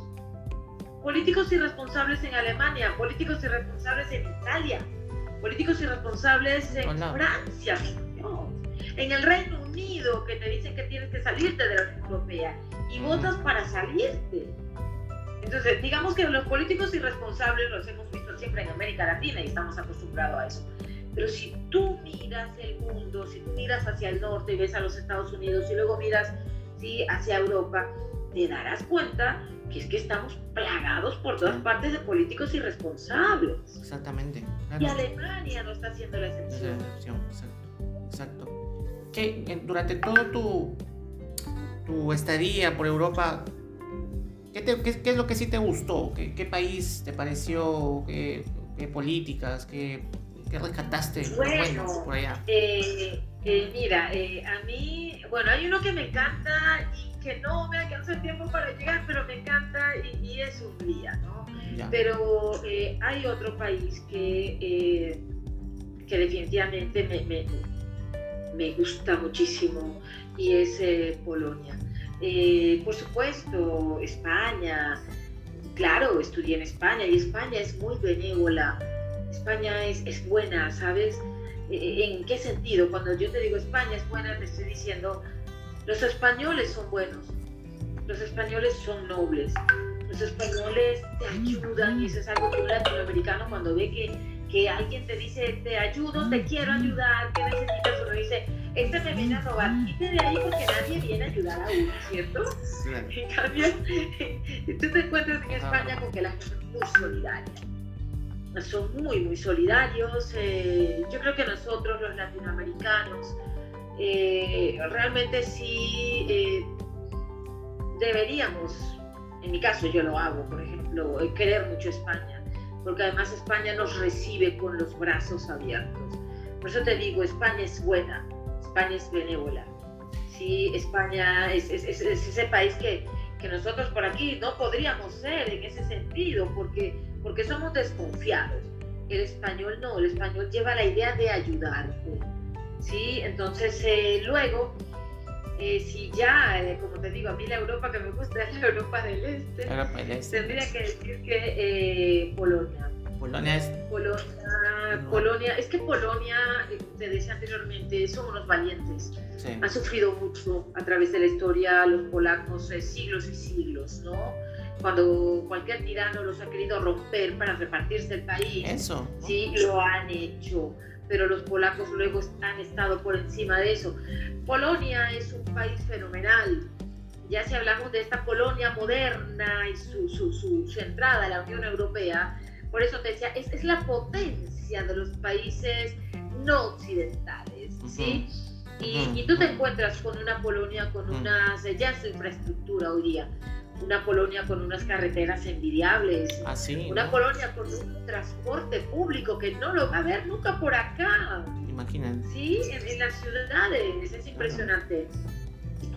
Políticos irresponsables en Alemania, políticos irresponsables en Italia, políticos irresponsables en Francia, en el Reino Unido, que te dicen que tienes que salirte de la Unión Europea y votas para salirte. Entonces, digamos que los políticos irresponsables los hemos visto siempre en América Latina y estamos acostumbrados a eso. Pero si tú miras el mundo, si tú miras hacia el norte y ves a los Estados Unidos y luego miras hacia Europa, te darás cuenta que es que estamos plagados por todas partes de políticos irresponsables. Exactamente. Y Alemania no está haciendo la excepción. exacto. Que durante todo tu, tu estadía por Europa, ¿qué, qué, es lo que sí te gustó? ¿Qué, qué país te pareció? ¿Qué, políticas? ¿Qué, rescataste bueno, por allá? Eh, eh, mira, eh, a mí, bueno, hay uno que me encanta y que no me alcanza el tiempo para llegar, pero me encanta y, es Hungría, ¿no? Pero eh, hay otro país que, que definitivamente me, me, gusta muchísimo y es Polonia. por supuesto, España, claro, estudié en España y España es muy benévola, España es, es buena, ¿sabes? ¿En qué sentido? Cuando yo te digo España es buena, te estoy diciendo, los españoles son buenos, los españoles son nobles, los españoles te ayudan y eso es algo que un latinoamericano cuando ve que, que alguien te dice, te ayudo, te quiero ayudar, ¿qué necesitas? Uno dice, este me viene a robar, quite de ahí porque nadie viene a ayudar a uno, ¿cierto? En cambio, tú te encuentras en España con que la gente es muy solidaria son muy, muy solidarios. Eh, yo creo que nosotros, los latinoamericanos, eh, realmente sí eh, deberíamos, en mi caso yo lo hago, por ejemplo, querer mucho España, porque además España nos recibe con los brazos abiertos. Por eso te digo, España es buena, España es benévola. Sí, España es, es, es ese país que, que nosotros por aquí no podríamos ser en ese sentido, porque porque somos desconfiados. El español no, el español lleva la idea de ayudarte. ¿sí? Entonces, eh, luego, eh, si ya, eh, como te digo, a mí la Europa que me gusta es la Europa del Este, este. tendría que decir que Polonia. Polonia es... Polonia, Polonia, es que Polonia, te decía anteriormente, son unos valientes. Han sufrido mucho a través de la historia los polacos, siglos y siglos, ¿no? Cuando cualquier tirano los ha querido romper para repartirse el país. Eso. Sí, lo han hecho, pero los polacos luego han estado por encima de eso. Polonia es un país fenomenal. Ya si hablamos de esta Polonia moderna y su, su, su, entrada a la Unión Europea, por eso te decía, es, es la potencia de los países no occidentales, ¿sí? Y, y, tú te encuentras con una Polonia con unas, ya es infraestructura hoy día, una Polonia con unas carreteras envidiables, ah, una Polonia con un transporte público que no lo va a ver nunca por acá. Imagínate. Sí, en, las ciudades, es impresionante.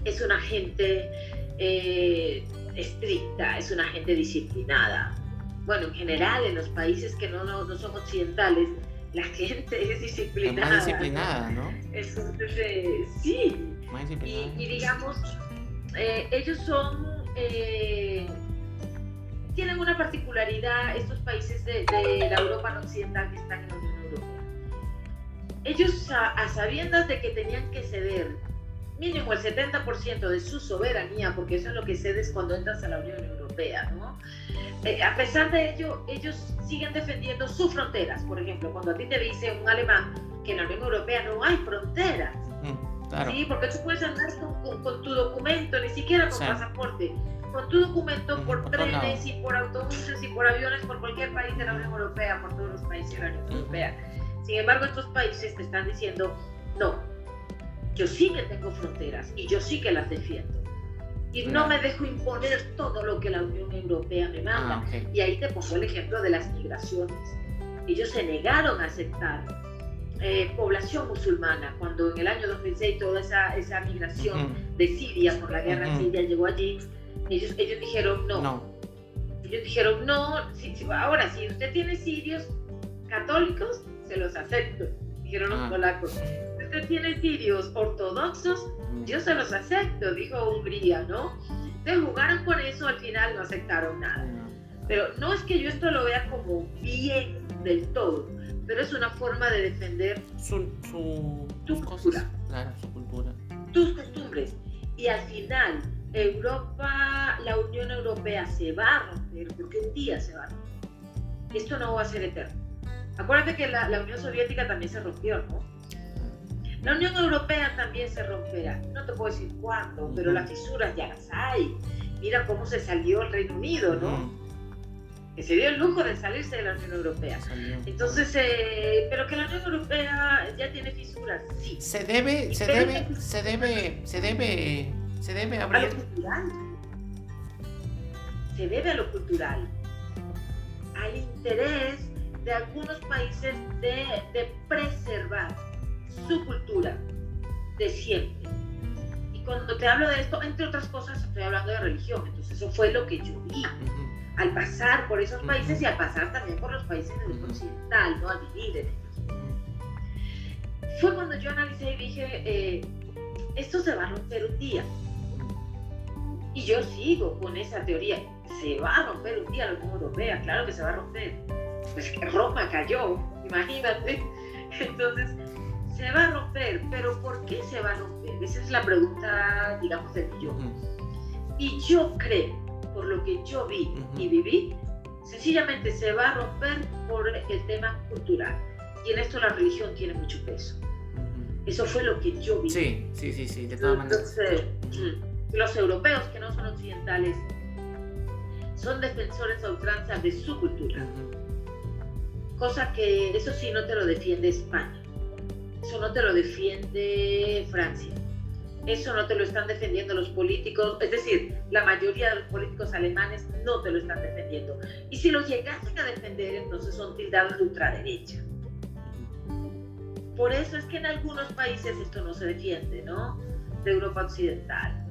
Es una gente eh, estricta, es una gente disciplinada. Bueno, en general, en los países que no, no, son occidentales, la gente es disciplinada. Más disciplinada, ¿no? sí. Y, digamos, eh, ellos son eh, tienen una particularidad estos países de, la Europa occidental que están en la Unión Europea. Ellos, a, sabiendas de que tenían que ceder mínimo el 70% de su soberanía, porque eso es lo que cedes cuando entras a la Unión Europea, ¿no? Eh, a pesar de ello, ellos siguen defendiendo sus fronteras. Por ejemplo, cuando a ti te dice un alemán que en la Unión Europea no hay fronteras, Sí, porque tú puedes andar con, tu documento, ni siquiera con pasaporte, con tu documento por trenes y por autobuses y por aviones por cualquier país de la Unión Europea, por todos los países de la Unión Europea. Sin embargo, estos países te están diciendo, no, yo sí que tengo fronteras y yo sí que las defiendo. Y no me dejo imponer todo lo que la Unión Europea me manda. Ah, y ahí te pongo el ejemplo de las migraciones. Ellos se negaron a aceptar eh, población musulmana, cuando en el año 2006 toda esa, esa migración de Siria por la guerra siria llegó allí, ellos, ellos dijeron no. Ellos dijeron no, ahora si usted tiene sirios católicos, se los acepto, dijeron los ah. polacos. Si usted tiene sirios ortodoxos, yo se los acepto, dijo Hungría, ¿no? Entonces jugaron con eso, al final no aceptaron nada. Pero no es que yo esto lo vea como bien del todo, pero es una forma de defender su, su tu cultura. claro, su cultura. Tus costumbres. Y al final, Europa, la Unión Europea se va a romper, porque un día se va a romper. Esto no va a ser eterno. Acuérdate que la, la Unión Soviética también se rompió, ¿no? La Unión Europea también se romperá. No te puedo decir cuándo, pero las fisuras ya las hay. Mira cómo se salió el Reino Unido, ¿no? Que se dio el lujo de salirse de la Unión Europea. Entonces, eh, pero que la Unión Europea ya tiene fisuras, sí. Se debe, se debe, se debe, se debe, se debe abrir. A lo cultural. Se debe a lo cultural. Al interés de algunos países de, de preservar su cultura de siempre. Y cuando te hablo de esto, entre otras cosas, estoy hablando de religión. Entonces, eso fue lo que yo vi al pasar por esos países y al pasar también por los países del mundo occidental, ¿no? al vivir en ellos. Fue cuando yo analicé y dije, eh, esto se va a romper un día. Y yo sigo con esa teoría, se va a romper un día la Unión Europea, claro que se va a romper. Pues Roma cayó, imagínate. Entonces, se va a romper, pero ¿por qué se va a romper? Esa es la pregunta, digamos, del millón. Y yo creo por lo que yo vi y viví, sencillamente se va a romper por el tema cultural. Y en esto la religión tiene mucho peso. Eso fue lo que yo vi. Sí, sí, sí, sí, de todas maneras. Mm, los europeos que no son occidentales son defensores a ultranza de su cultura. Cosa que eso sí no te lo defiende España. Eso no te lo defiende Francia. Eso no te lo están defendiendo los políticos, es decir, la mayoría de los políticos alemanes no te lo están defendiendo. Y si lo llegasen a defender, entonces son tildados de ultraderecha. Por eso es que en algunos países esto no se defiende, ¿no? De Europa Occidental.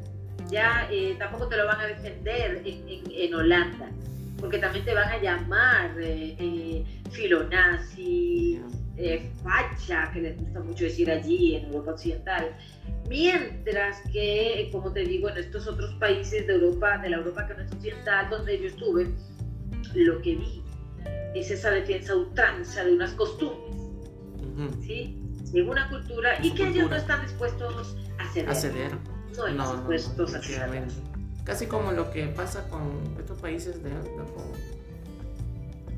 Ya eh, tampoco te lo van a defender en, Holanda, porque también te van a llamar eh, eh filonazi, eh, facha, que les gusta mucho decir allí en Europa Occidental. Mientras que, como te digo, en estos otros países de Europa, de la Europa que no es occidental, donde yo estuve, lo que vi es esa defensa ultranza de unas costumbres, ¿sí? De una cultura y que ellos no están dispuestos a ceder. A ceder. No están dispuestos a ceder. Casi como lo que pasa con estos países de,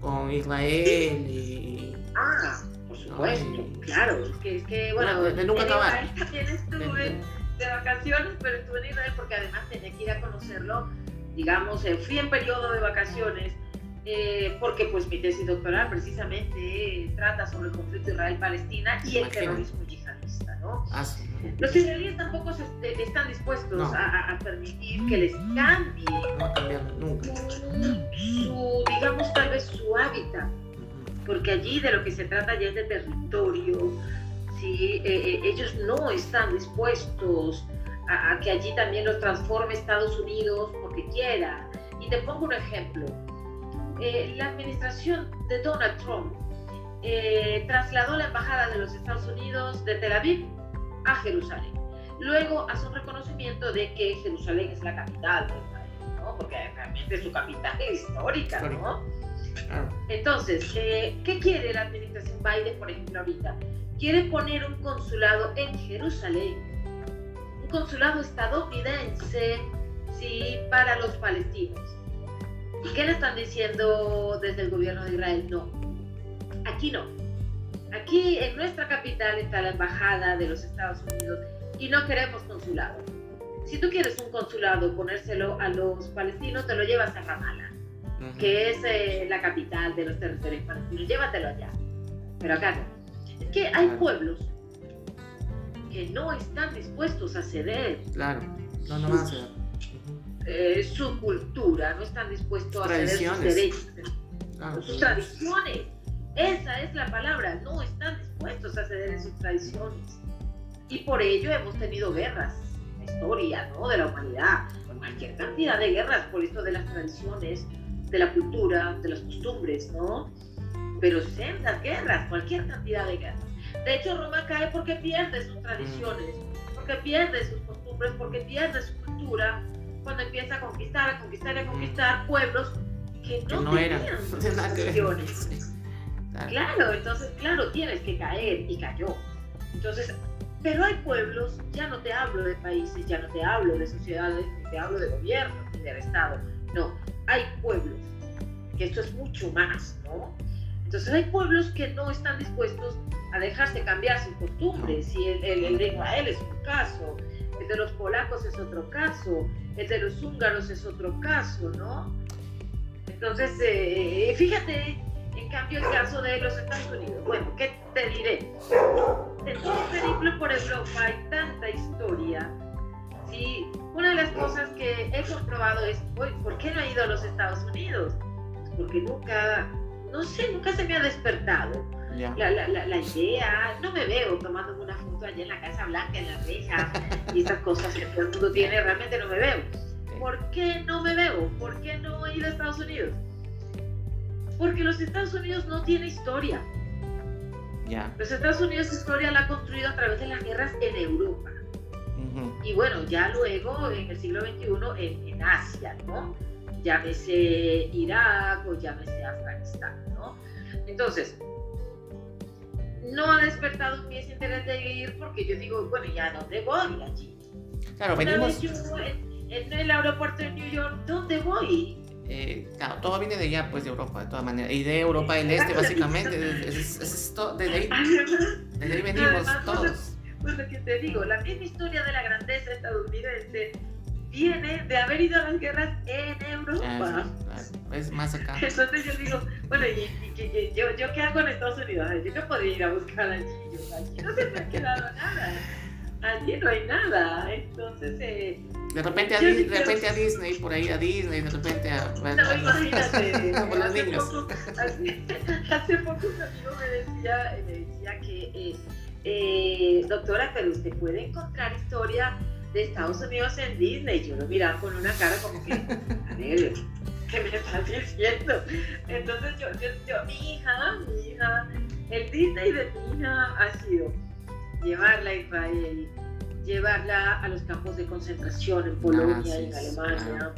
con, Israel y... Ah, supuesto, claro, es que, es que bueno, de, nunca acabar. También estuve de, vacaciones, pero estuve en Israel porque además tenía que ir a conocerlo, digamos, eh, fui en periodo de vacaciones, eh, porque pues mi tesis doctoral precisamente eh, trata sobre el conflicto Israel-Palestina y el terrorismo yihadista, ¿no? Ah, Los israelíes tampoco están dispuestos a, permitir que les cambie no su, digamos, tal vez su hábitat porque allí de lo que se trata ya es de territorio, ¿sí? Eh, eh, ellos no están dispuestos a, que allí también los transforme Estados Unidos porque quiera. Y te pongo un ejemplo. Eh, la administración de Donald Trump trasladó la embajada de los Estados Unidos de Tel Aviv a Jerusalén. Luego hace un reconocimiento de que Jerusalén es la capital de Israel. ¿no? Porque realmente es su capital histórica, ¿no? Entonces, eh, ¿qué quiere la administración Biden, por ejemplo, ahorita? Quiere poner un consulado en Jerusalén, un consulado estadounidense, sí, para los palestinos. ¿Y qué le están diciendo desde el gobierno de Israel? No, aquí no. Aquí en nuestra capital está la embajada de los Estados Unidos y no queremos consulado. Si tú quieres un consulado, ponérselo a los palestinos, te lo llevas a Ramallah que es eh, la capital de los territorios palestinos. Llévatelo allá. Pero acá no. Es que hay pueblos que no están dispuestos a ceder. Claro, no, no van a ceder. Eh, su cultura, no están dispuestos a ceder sus derechos, sus tradiciones. Esa es la palabra, no están dispuestos a ceder en sus tradiciones. Y por ello hemos tenido guerras, la historia ¿no? de la humanidad, cualquier cantidad de guerras por esto de las tradiciones, de la cultura, de las costumbres, ¿no? Pero las guerras, cualquier cantidad de guerras. De hecho, Roma cae porque pierde sus tradiciones, porque pierde sus costumbres, porque pierde su cultura, cuando empieza a conquistar, a conquistar y a conquistar pueblos que no, no tenían sus tradiciones. Claro, entonces, claro, tienes que caer y cayó. Entonces, pero hay pueblos, ya no te hablo de países, ya no te hablo de sociedades, ni te hablo de gobierno, ni del Estado, no, hay pueblos, que esto es mucho más, ¿no? Entonces hay pueblos que no están dispuestos a dejarse cambiar sus costumbres, y el, de Israel es un caso, el de los polacos es otro caso, el de los húngaros es otro caso, ¿no? Entonces, eh, fíjate, en cambio, el caso de los Estados Unidos. Bueno, ¿qué te diré? En todo el periplo por Europa hay tanta historia Sí, una de las cosas que he comprobado es, ¿por qué no he ido a los Estados Unidos? Porque nunca, no sé, nunca se me ha despertado. La, la, la, idea, no me veo tomando una foto allá en la Casa Blanca, en la reja, y estas cosas que todo el mundo tiene, realmente no me veo. ¿Por qué no me veo? ¿Por qué no he ido a Estados Unidos? Porque los Estados Unidos no tiene historia. Los Estados Unidos historia la ha construido a través de las guerras en Europa. Y bueno, ya luego en el siglo XXI en, Asia, ¿no? Llámese Irak o llámese Afganistán, ¿no? Entonces, no ha despertado mi interés de ir porque yo digo, bueno, ¿ya dónde voy allí? Claro, venimos... en, el aeropuerto de New York, ¿dónde voy? Eh, claro, todo viene de allá, pues de Europa, de todas maneras. Y de Europa del Este, básicamente. Es, es, desde, ahí, desde ahí venimos todos pues lo que te digo, la misma historia de la grandeza estadounidense viene de haber ido a las guerras en Europa. es más acá. Entonces yo digo, bueno, ¿y, yo, yo, qué hago en Estados Unidos? Yo no podría ir a buscar allí, yo, allí no se me ha quedado nada. Allí no hay nada. Entonces, eh, de repente, a, de repente a Disney, por ahí a Disney, de repente a... no, imagínate. hace, poco, hace, poco un amigo me decía, me decía que eh, eh, doctora, pero usted puede encontrar historia de Estados Unidos en Disney. Yo lo miraba con una cara como que, a ver, ¿qué me estás diciendo? Entonces yo, yo, mi hija, mi hija, el Disney de mi hija ha sido llevarla a Israel, llevarla a los campos de concentración en Polonia, ah, en Alemania,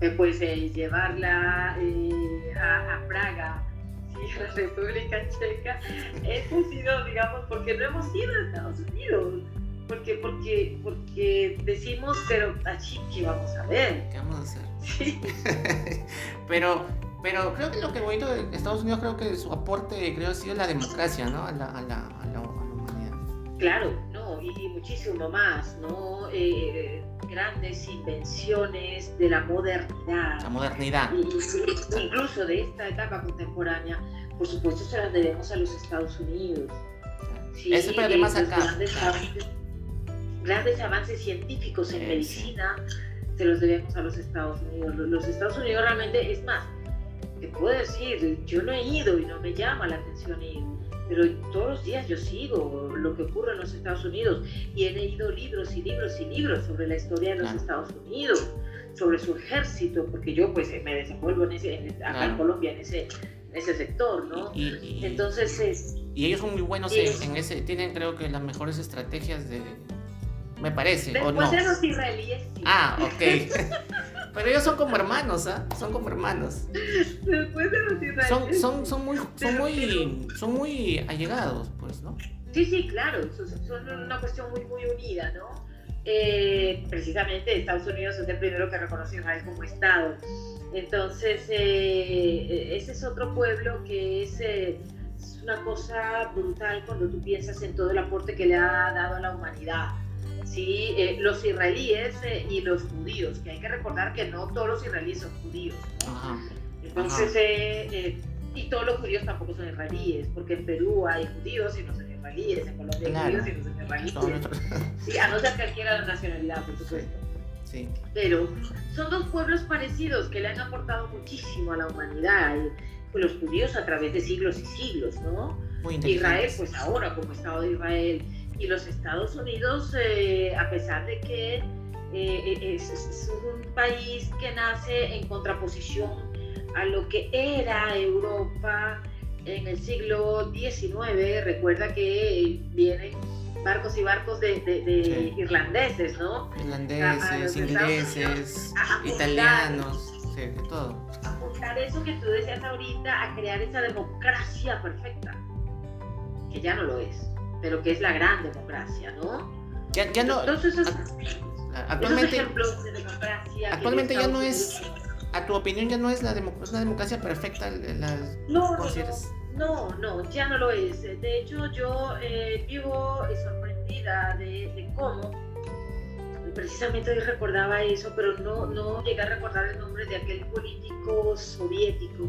eh, pues eh, llevarla a, a Praga, la República Checa, hemos sido, digamos, porque no hemos ido a Estados Unidos. Porque, porque, porque decimos, pero allí, ¿qué vamos a ver? ¿Qué vamos a hacer? Sí. pero, pero creo que lo que bonito de Estados Unidos, creo que su aporte, creo, ha sido la democracia, ¿no? A la, a la, a la, humanidad. Claro, no, y, muchísimo más, ¿no? Eh, grandes invenciones de la modernidad. La modernidad. incluso de esta etapa contemporánea, por supuesto se las debemos a los Estados Unidos. Sí, Eso además acá. Grandes avances, científicos en medicina se los debemos a los Estados Unidos. Los Estados Unidos realmente, es más, te puedo decir, yo no he ido y no me llama la atención ir pero todos los días yo sigo lo que ocurre en los Estados Unidos y he leído libros y libros y libros sobre la historia de los Estados Unidos, sobre su ejército, porque yo pues me desenvuelvo en ese, acá en Colombia en ese, ese sector, ¿no? Y, Entonces es... Y ellos son muy buenos en, ese, tienen creo que las mejores estrategias de, Me parece, Después ¿o no? de los israelíes, sí. Ah, ok. Pero ellos son como hermanos, ¿ah? Son como hermanos. Después de los israelíes. Son, son, son muy, son muy, son muy allegados, pues, ¿no? Sí, sí, claro, son, son una cuestión muy, muy unida, ¿no? Eh, precisamente Estados Unidos es el primero que reconoce a Israel como Estado. Entonces, eh, ese es otro pueblo que es, eh, es, una cosa brutal cuando tú piensas en todo el aporte que le ha dado a la humanidad. ¿Sí? Eh, los israelíes eh, y los judíos, que hay que recordar que no todos los israelíes son judíos. ¿no? Ajá. Entonces, Ajá. y todos los judíos tampoco son israelíes, porque en Perú hay judíos y no son israelíes, en Colombia hay claro. judíos y no son israelíes. Sí, a no ser la nacionalidad, por supuesto. Sí. Pero son dos pueblos parecidos que le han aportado muchísimo a la humanidad. Pues los judíos a través de siglos y siglos, ¿no? Israel, pues ahora como Estado de Israel. Y los Estados Unidos, eh, a pesar de que eh, es, es, un país que nace en contraposición a lo que era Europa en el siglo XIX, recuerda que vienen barcos y barcos de, de, de sí. irlandeses, ¿no? Irlandeses, ingleses, a, italianos, sí, de todo. Apuntar eso que tú decías ahorita, a crear esa democracia perfecta, que ya no lo es, pero que es la gran democracia, ¿no? Ya, ya no. Entonces, esos, actualmente, esos de democracia. Actualmente ya no es. A tu opinión, ya no es la democ una democracia perfecta. La, no, no, no, no, ya no lo es. De hecho, yo eh, vivo sorprendida de, de, cómo, precisamente hoy recordaba eso, pero no, no llegué a recordar el nombre de aquel político soviético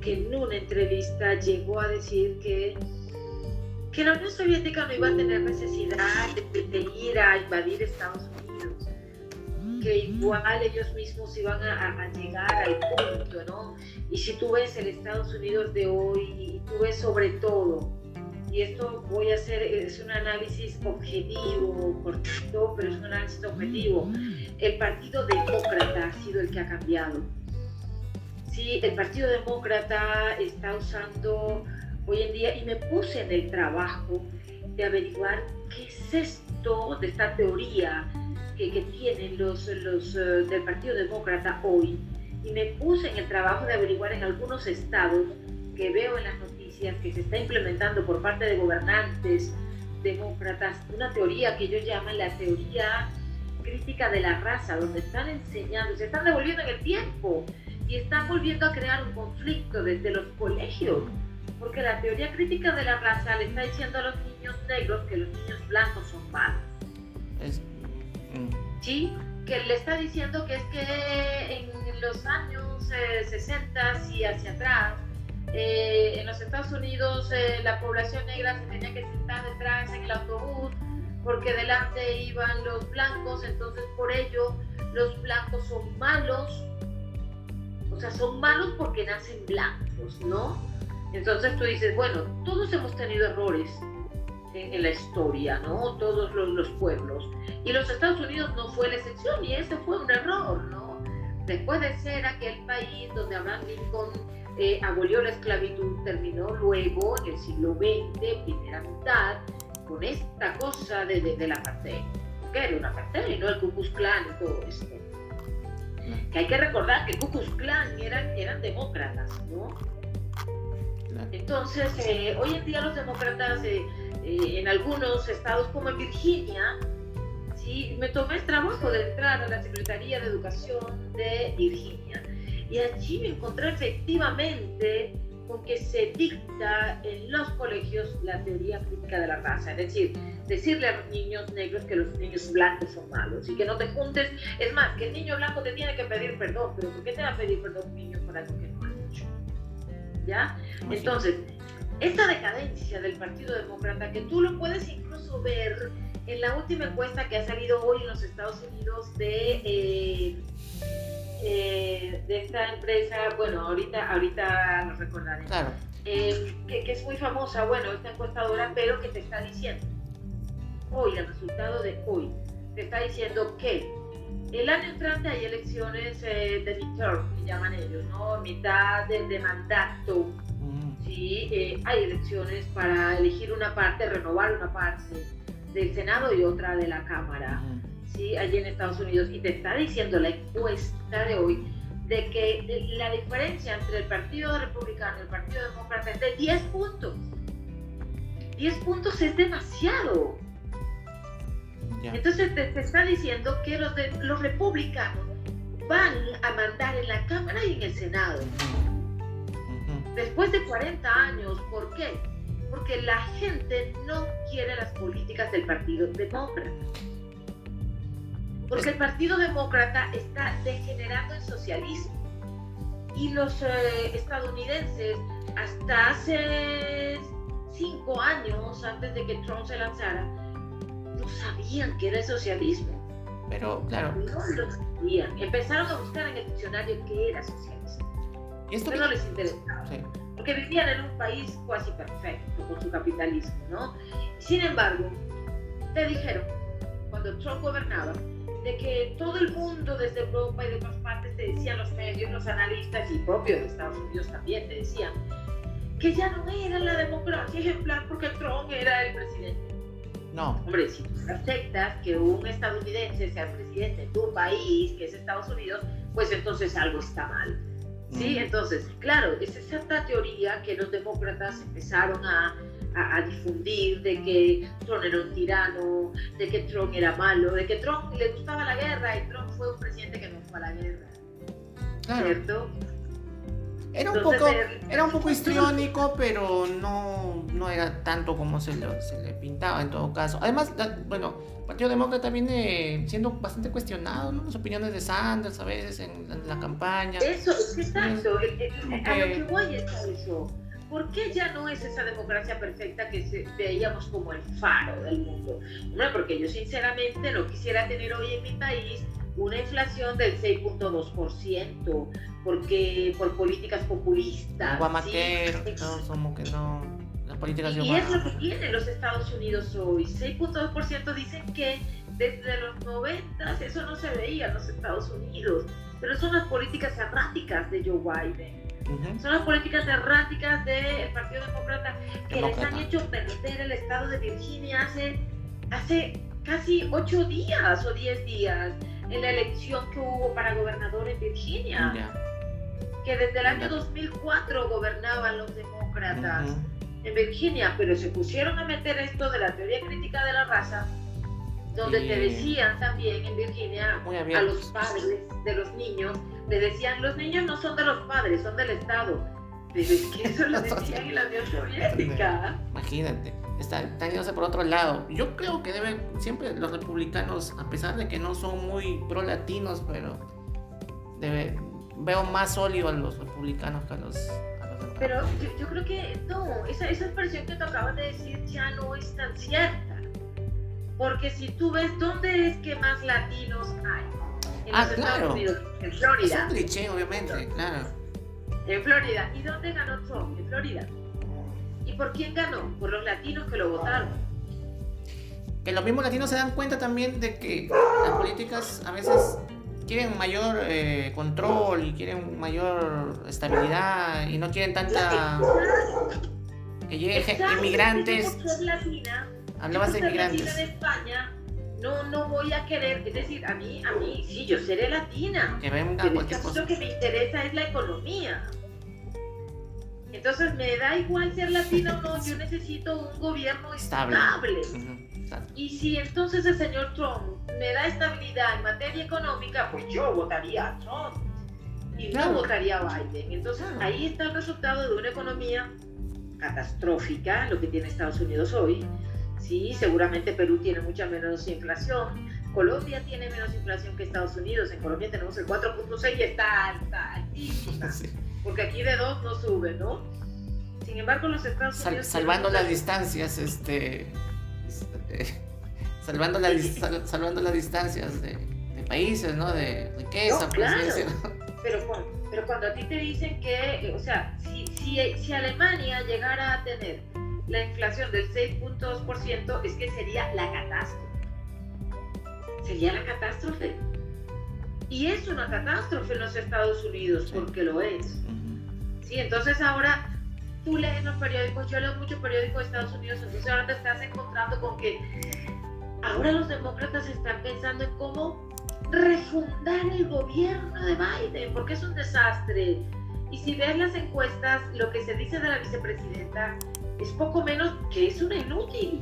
que en una entrevista llegó a decir que, que la Unión Soviética no iba a tener necesidad de, ir a invadir Estados Unidos que igual ellos mismos iban a, a, llegar al punto, ¿no? Y si tú ves el Estados Unidos de hoy, y tú ves sobre todo, y esto voy a hacer, es un análisis objetivo, cortito, pero es un análisis objetivo, el Partido Demócrata ha sido el que ha cambiado. Sí, el Partido Demócrata está usando hoy en día, y me puse en el trabajo de averiguar qué es esto de esta teoría que, tienen los, los uh, del Partido Demócrata hoy. Y me puse en el trabajo de averiguar en algunos estados que veo en las noticias que se está implementando por parte de gobernantes demócratas una teoría que ellos llaman la teoría crítica de la raza, donde están enseñando, se están devolviendo en el tiempo y están volviendo a crear un conflicto desde los colegios, porque la teoría crítica de la raza le está diciendo a los niños negros que los niños blancos son malos. Es ¿sí? Que le está diciendo que es que en los años eh, 60 y hacia atrás, eh, en los Estados Unidos eh, la población negra se tenía que sentar detrás en el autobús porque delante iban los blancos, entonces por ello los blancos son malos, o sea, son malos porque nacen blancos, ¿no? Entonces tú dices, bueno, todos hemos tenido errores, en, en la historia, ¿no? Todos los, los, pueblos. Y los Estados Unidos no fue la excepción y ese fue un error, ¿no? Después de ser aquel país donde Abraham Lincoln eh, abolió la esclavitud, terminó luego en el siglo XX, primera mitad, con esta cosa de, de, de la apartheid. Que era una apartheid, ¿no? El Ku Klux Klan y todo esto. Que hay que recordar que Ku Klux Klan eran, eran demócratas, ¿no? Entonces, eh, hoy en día los demócratas eh, eh, en algunos estados como en Virginia, ¿sí? me tomé el trabajo de entrar a la Secretaría de Educación de Virginia. Y allí me encontré efectivamente con que se dicta en los colegios la teoría crítica de la raza, es decir, decirle a los niños negros que los niños blancos son malos y que no te juntes, es más, que el niño blanco te tiene que pedir perdón, pero ¿por qué te va a pedir perdón un niño por algo que? ¿Ya? Entonces, esta decadencia del Partido Demócrata, que tú lo puedes incluso ver en la última encuesta que ha salido hoy en los Estados Unidos de, eh, eh, de esta empresa, bueno, ahorita, ahorita lo recordaré, claro. eh, que, que, es muy famosa, bueno, esta encuestadora, pero que te está diciendo, hoy, el resultado de hoy, te está diciendo que el año entrante hay elecciones eh, de midterm, que llaman ellos, ¿no? Mitad de, de mandato sí, eh, hay elecciones para elegir una parte, renovar una parte del Senado y otra de la Cámara, ¿sí? allí en Estados Unidos. Y te está diciendo la encuesta de hoy de que la diferencia entre el Partido Republicano y el Partido Demócrata es de 10 puntos. 10 puntos es demasiado. Entonces te, está diciendo que los, de, los republicanos van a mandar en la Cámara y en el Senado. Después de 40 años, ¿por qué? Porque la gente no quiere las políticas del Partido Demócrata. Porque el Partido Demócrata está degenerando en socialismo. Y los eh, estadounidenses, hasta hace cinco años, antes de que Trump se lanzara, no sabían que era el socialismo. Pero, claro. No lo sabían. Empezaron a buscar en el diccionario qué era socialismo. ¿Y esto Pero no les interesaba. Porque vivían en un país casi perfecto con su capitalismo, ¿no? Sin embargo, te dijeron, cuando Trump gobernaba, de que todo el mundo desde Europa y de otras partes te decían los medios, los analistas y propios de Estados Unidos también te decían que ya no era la democracia ejemplar porque Trump era el presidente. No. Hombre, si tú aceptas que un estadounidense sea el presidente de tu país, que es Estados Unidos, pues entonces algo está mal. ¿Sí? Mm. Entonces, claro, es esa teoría que los demócratas empezaron a, a, difundir de que Trump era un tirano, de que Trump era malo, de que Trump le gustaba la guerra y Trump fue un presidente que no fue a la guerra. ¿Cierto? Era un, poco, era un poco histriónico, pero no, no era tanto como se, se le pintaba en todo caso. Además, bueno, el Partido Demócrata viene siendo bastante cuestionado, ¿no? Las opiniones de Sanders a veces en, la campaña. Eso, exacto. A lo que voy es eso. ¿Por qué ya no es esa democracia perfecta que veíamos como el faro del mundo? Bueno, porque yo sinceramente no quisiera tener hoy en mi país una inflación del 6.2%, porque por políticas populistas. Guamaquero, ¿sí? no, somos que no. Las políticas y, y es lo que tienen los Estados Unidos hoy. 6.2% dicen que desde los 90 eso no se veía en los Estados Unidos, pero son las políticas erráticas de Joe Biden son las políticas erráticas del Partido Demócrata que les han hecho perder el estado de Virginia hace, hace casi ocho días o diez días en la elección que hubo para gobernador en Virginia. Que desde el año 2004 gobernaban los demócratas en Virginia, pero se pusieron a meter esto de la teoría crítica de la raza donde te decían también en Virginia a los padres de los niños, le decían, los niños no son de los padres, son del Estado. Pero es que eso lo decían en la Unión Soviética. Imagínate, está, yéndose por otro lado. Yo creo que deben, siempre los republicanos, a pesar de que no son muy pro-latinos, pero debe, veo más sólido a los republicanos que a los... pero yo, creo que no, esa, esa expresión que te acabas de decir ya no es tan cierta porque si tú ves dónde es que más latinos hay. En ah, los claro. Estados Unidos, en Florida. Es un cliché, obviamente, claro. En Florida. ¿Y dónde ganó Trump? En Florida. ¿Y por quién ganó? Por los latinos que lo votaron. Que los mismos latinos se dan cuenta también de que las políticas a veces quieren mayor eh, control y quieren mayor estabilidad y no quieren tanta que lleguen inmigrantes Hablabas de inmigrantes. de España, no, no voy a querer, es decir, a mí, a mí, sí, yo seré latina. Que venga pero este Lo que me interesa es la economía. Entonces, me da igual ser latina o no, yo necesito un gobierno estable. Y si entonces el señor Trump me da estabilidad en materia económica, pues yo votaría a Trump y no votaría a Biden. Entonces, ahí está el resultado de una economía catastrófica, lo que tiene Estados Unidos hoy, Sí, seguramente Perú tiene mucha menos inflación. Colombia tiene menos inflación que Estados Unidos. En Colombia tenemos el 4.6 y está alta, altísima. Porque aquí de 2 no sube, ¿no? Sin embargo, los Estados Unidos... salvando las distancias, este... salvando, salvando las distancias de, países, ¿no? De riqueza, claro. Pero, pero cuando a ti te dicen que, o sea, si, si, si Alemania llegara a tener la inflación del 6.2% es que sería la catástrofe. Sería la catástrofe. Y es una catástrofe en los Estados Unidos, porque lo es. Sí, entonces ahora tú lees los periódicos, yo leo muchos periódicos de Estados Unidos, entonces ahora te estás encontrando con que ahora los demócratas están pensando en cómo refundar el gobierno de Biden, porque es un desastre. Y si ves las encuestas, lo que se dice de la vicepresidenta es poco menos que es una inútil.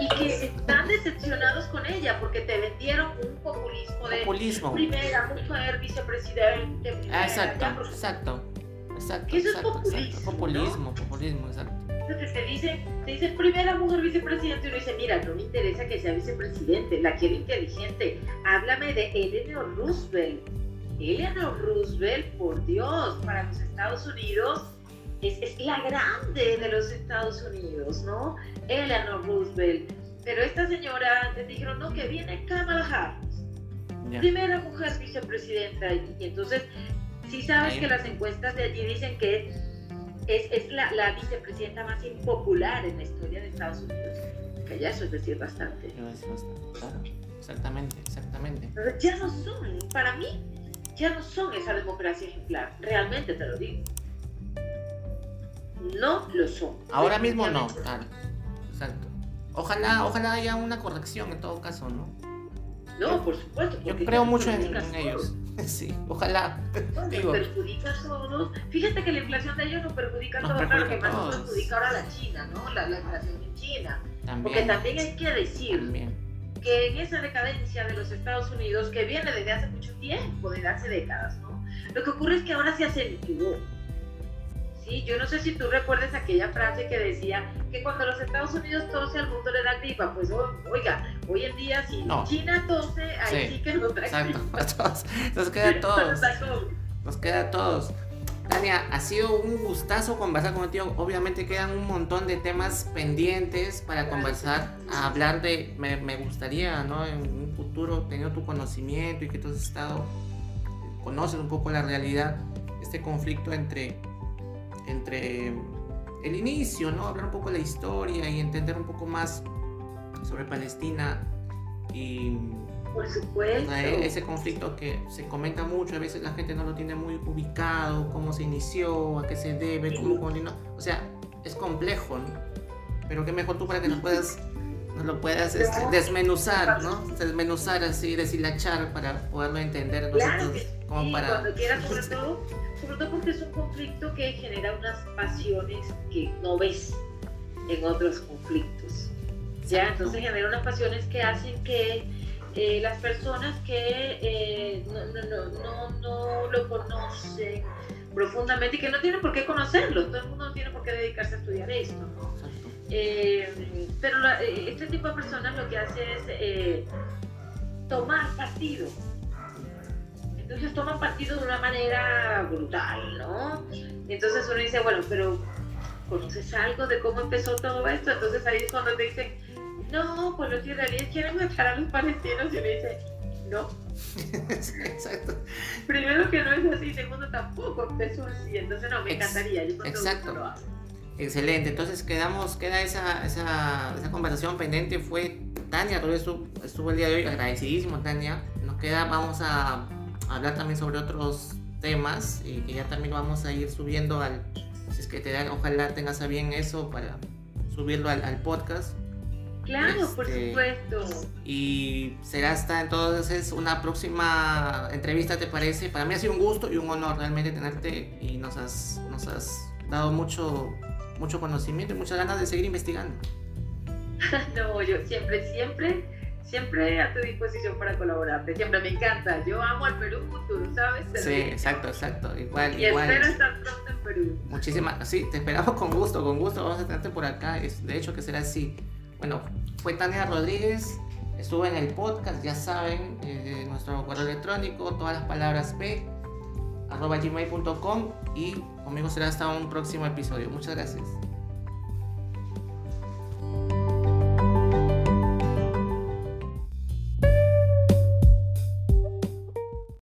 Y que están decepcionados con ella porque te vendieron un populismo de populismo. primera mujer vicepresidente. Ah, exacto, exacto, exacto. Eso es populismo. Populismo, populismo, exacto. Entonces te dice, te dice primera mujer vicepresidente y uno dice, mira, no me interesa que sea vicepresidente, la quiero inteligente. Háblame de Eleanor Roosevelt. Eleanor Roosevelt, por Dios, para los Estados Unidos es, es la grande de los Estados Unidos, ¿no? Eleanor Roosevelt. Pero esta señora antes dijeron, no, que viene Kamala Harris. Primera mujer vicepresidenta. Y, entonces, sí sabes que las encuestas de allí dicen que es, es la, la, vicepresidenta más impopular en la historia de Estados Unidos. Que ya eso es decir bastante. Claro, exactamente, exactamente. ya no son, para mí, ya no son esa democracia ejemplar. Realmente te lo digo. No lo son. Ahora mismo no, claro. Exacto. Ojalá, ojalá haya una corrección en todo caso, ¿no? No, por supuesto. Yo creo mucho en, ellos. Sí, ojalá. Nos perjudica a todos. Fíjate que la inflación de ellos nos perjudica a todos. Claro que más nos perjudica ahora la China, ¿no? La, inflación en China. Porque también hay que decir que en esa decadencia de los Estados Unidos, que viene desde hace mucho tiempo, desde hace décadas, ¿no? Lo que ocurre es que ahora se acentuó yo no sé si tú recuerdas aquella frase que decía que cuando los Estados Unidos tose al mundo le da gripa. Pues oiga, hoy en día si China tose, ahí sí, que nos da exacto. Nos queda a todos. Nos queda a todos. Tania, ha sido un gustazo conversar contigo. Obviamente quedan un montón de temas pendientes para conversar, a hablar de, me, me, gustaría, ¿no? En un futuro, teniendo tu conocimiento y que tú has estado, conoces un poco la realidad, este conflicto entre entre el inicio, ¿no? Hablar un poco de la historia y entender un poco más sobre Palestina y por supuesto. ese conflicto que se comenta mucho, a veces la gente no lo tiene muy ubicado, cómo se inició, a qué se debe, cómo continuó. O sea, es complejo, ¿no? Pero qué mejor tú para que nos puedas lo puedas este, desmenuzar, ¿no? Desmenuzar así, deshilachar para poderlo entender nosotros. como para... cuando quieras, sobre todo sobre todo porque es un conflicto que genera unas pasiones que no ves en otros conflictos. ¿ya? Entonces genera unas pasiones que hacen que eh, las personas que eh, no, no, no, lo conocen profundamente y que no tienen por qué conocerlo, todo el mundo no tiene por qué dedicarse a estudiar esto, eh, pero este tipo de personas lo que hace es tomar partido entonces toman partido de una manera brutal, ¿no? Entonces uno dice, bueno, pero ¿conoces algo de cómo empezó todo esto? Entonces ahí es cuando te dicen, no, pues los israelíes quieren matar a los palestinos y uno dice, no. Exacto. Primero que no es así, segundo tampoco empezó así, entonces no, me encantaría. Yo Exacto. Lo Excelente, entonces quedamos, queda esa, esa, esa conversación pendiente, fue Tania, todo esto estuvo el día de hoy, agradecidísimo Tania, nos queda, vamos a hablar también sobre otros temas y que ya también vamos a ir subiendo al, si es que te dan, ojalá tengas a bien eso para subirlo al, al podcast. Claro, por este, supuesto. Y será hasta entonces una próxima entrevista, ¿te parece? Para mí ha sido un gusto y un honor realmente tenerte y nos has, nos has dado mucho, mucho conocimiento y muchas ganas de seguir investigando. no, yo siempre, siempre siempre a tu disposición para colaborarte. Siempre me encanta. Yo amo al Perú futuro, ¿sabes? Sí, exacto, exacto. Igual, y espero estar pronto en Perú. Muchísimas, sí, te esperamos con gusto, con gusto. Vamos a tenerte por acá. de hecho, que será así. Bueno, fue Tania Rodríguez. Estuve en el podcast, ya saben, eh, nuestro correo electrónico, todas las palabras P, arroba gmail.com y conmigo será hasta un próximo episodio. Muchas gracias.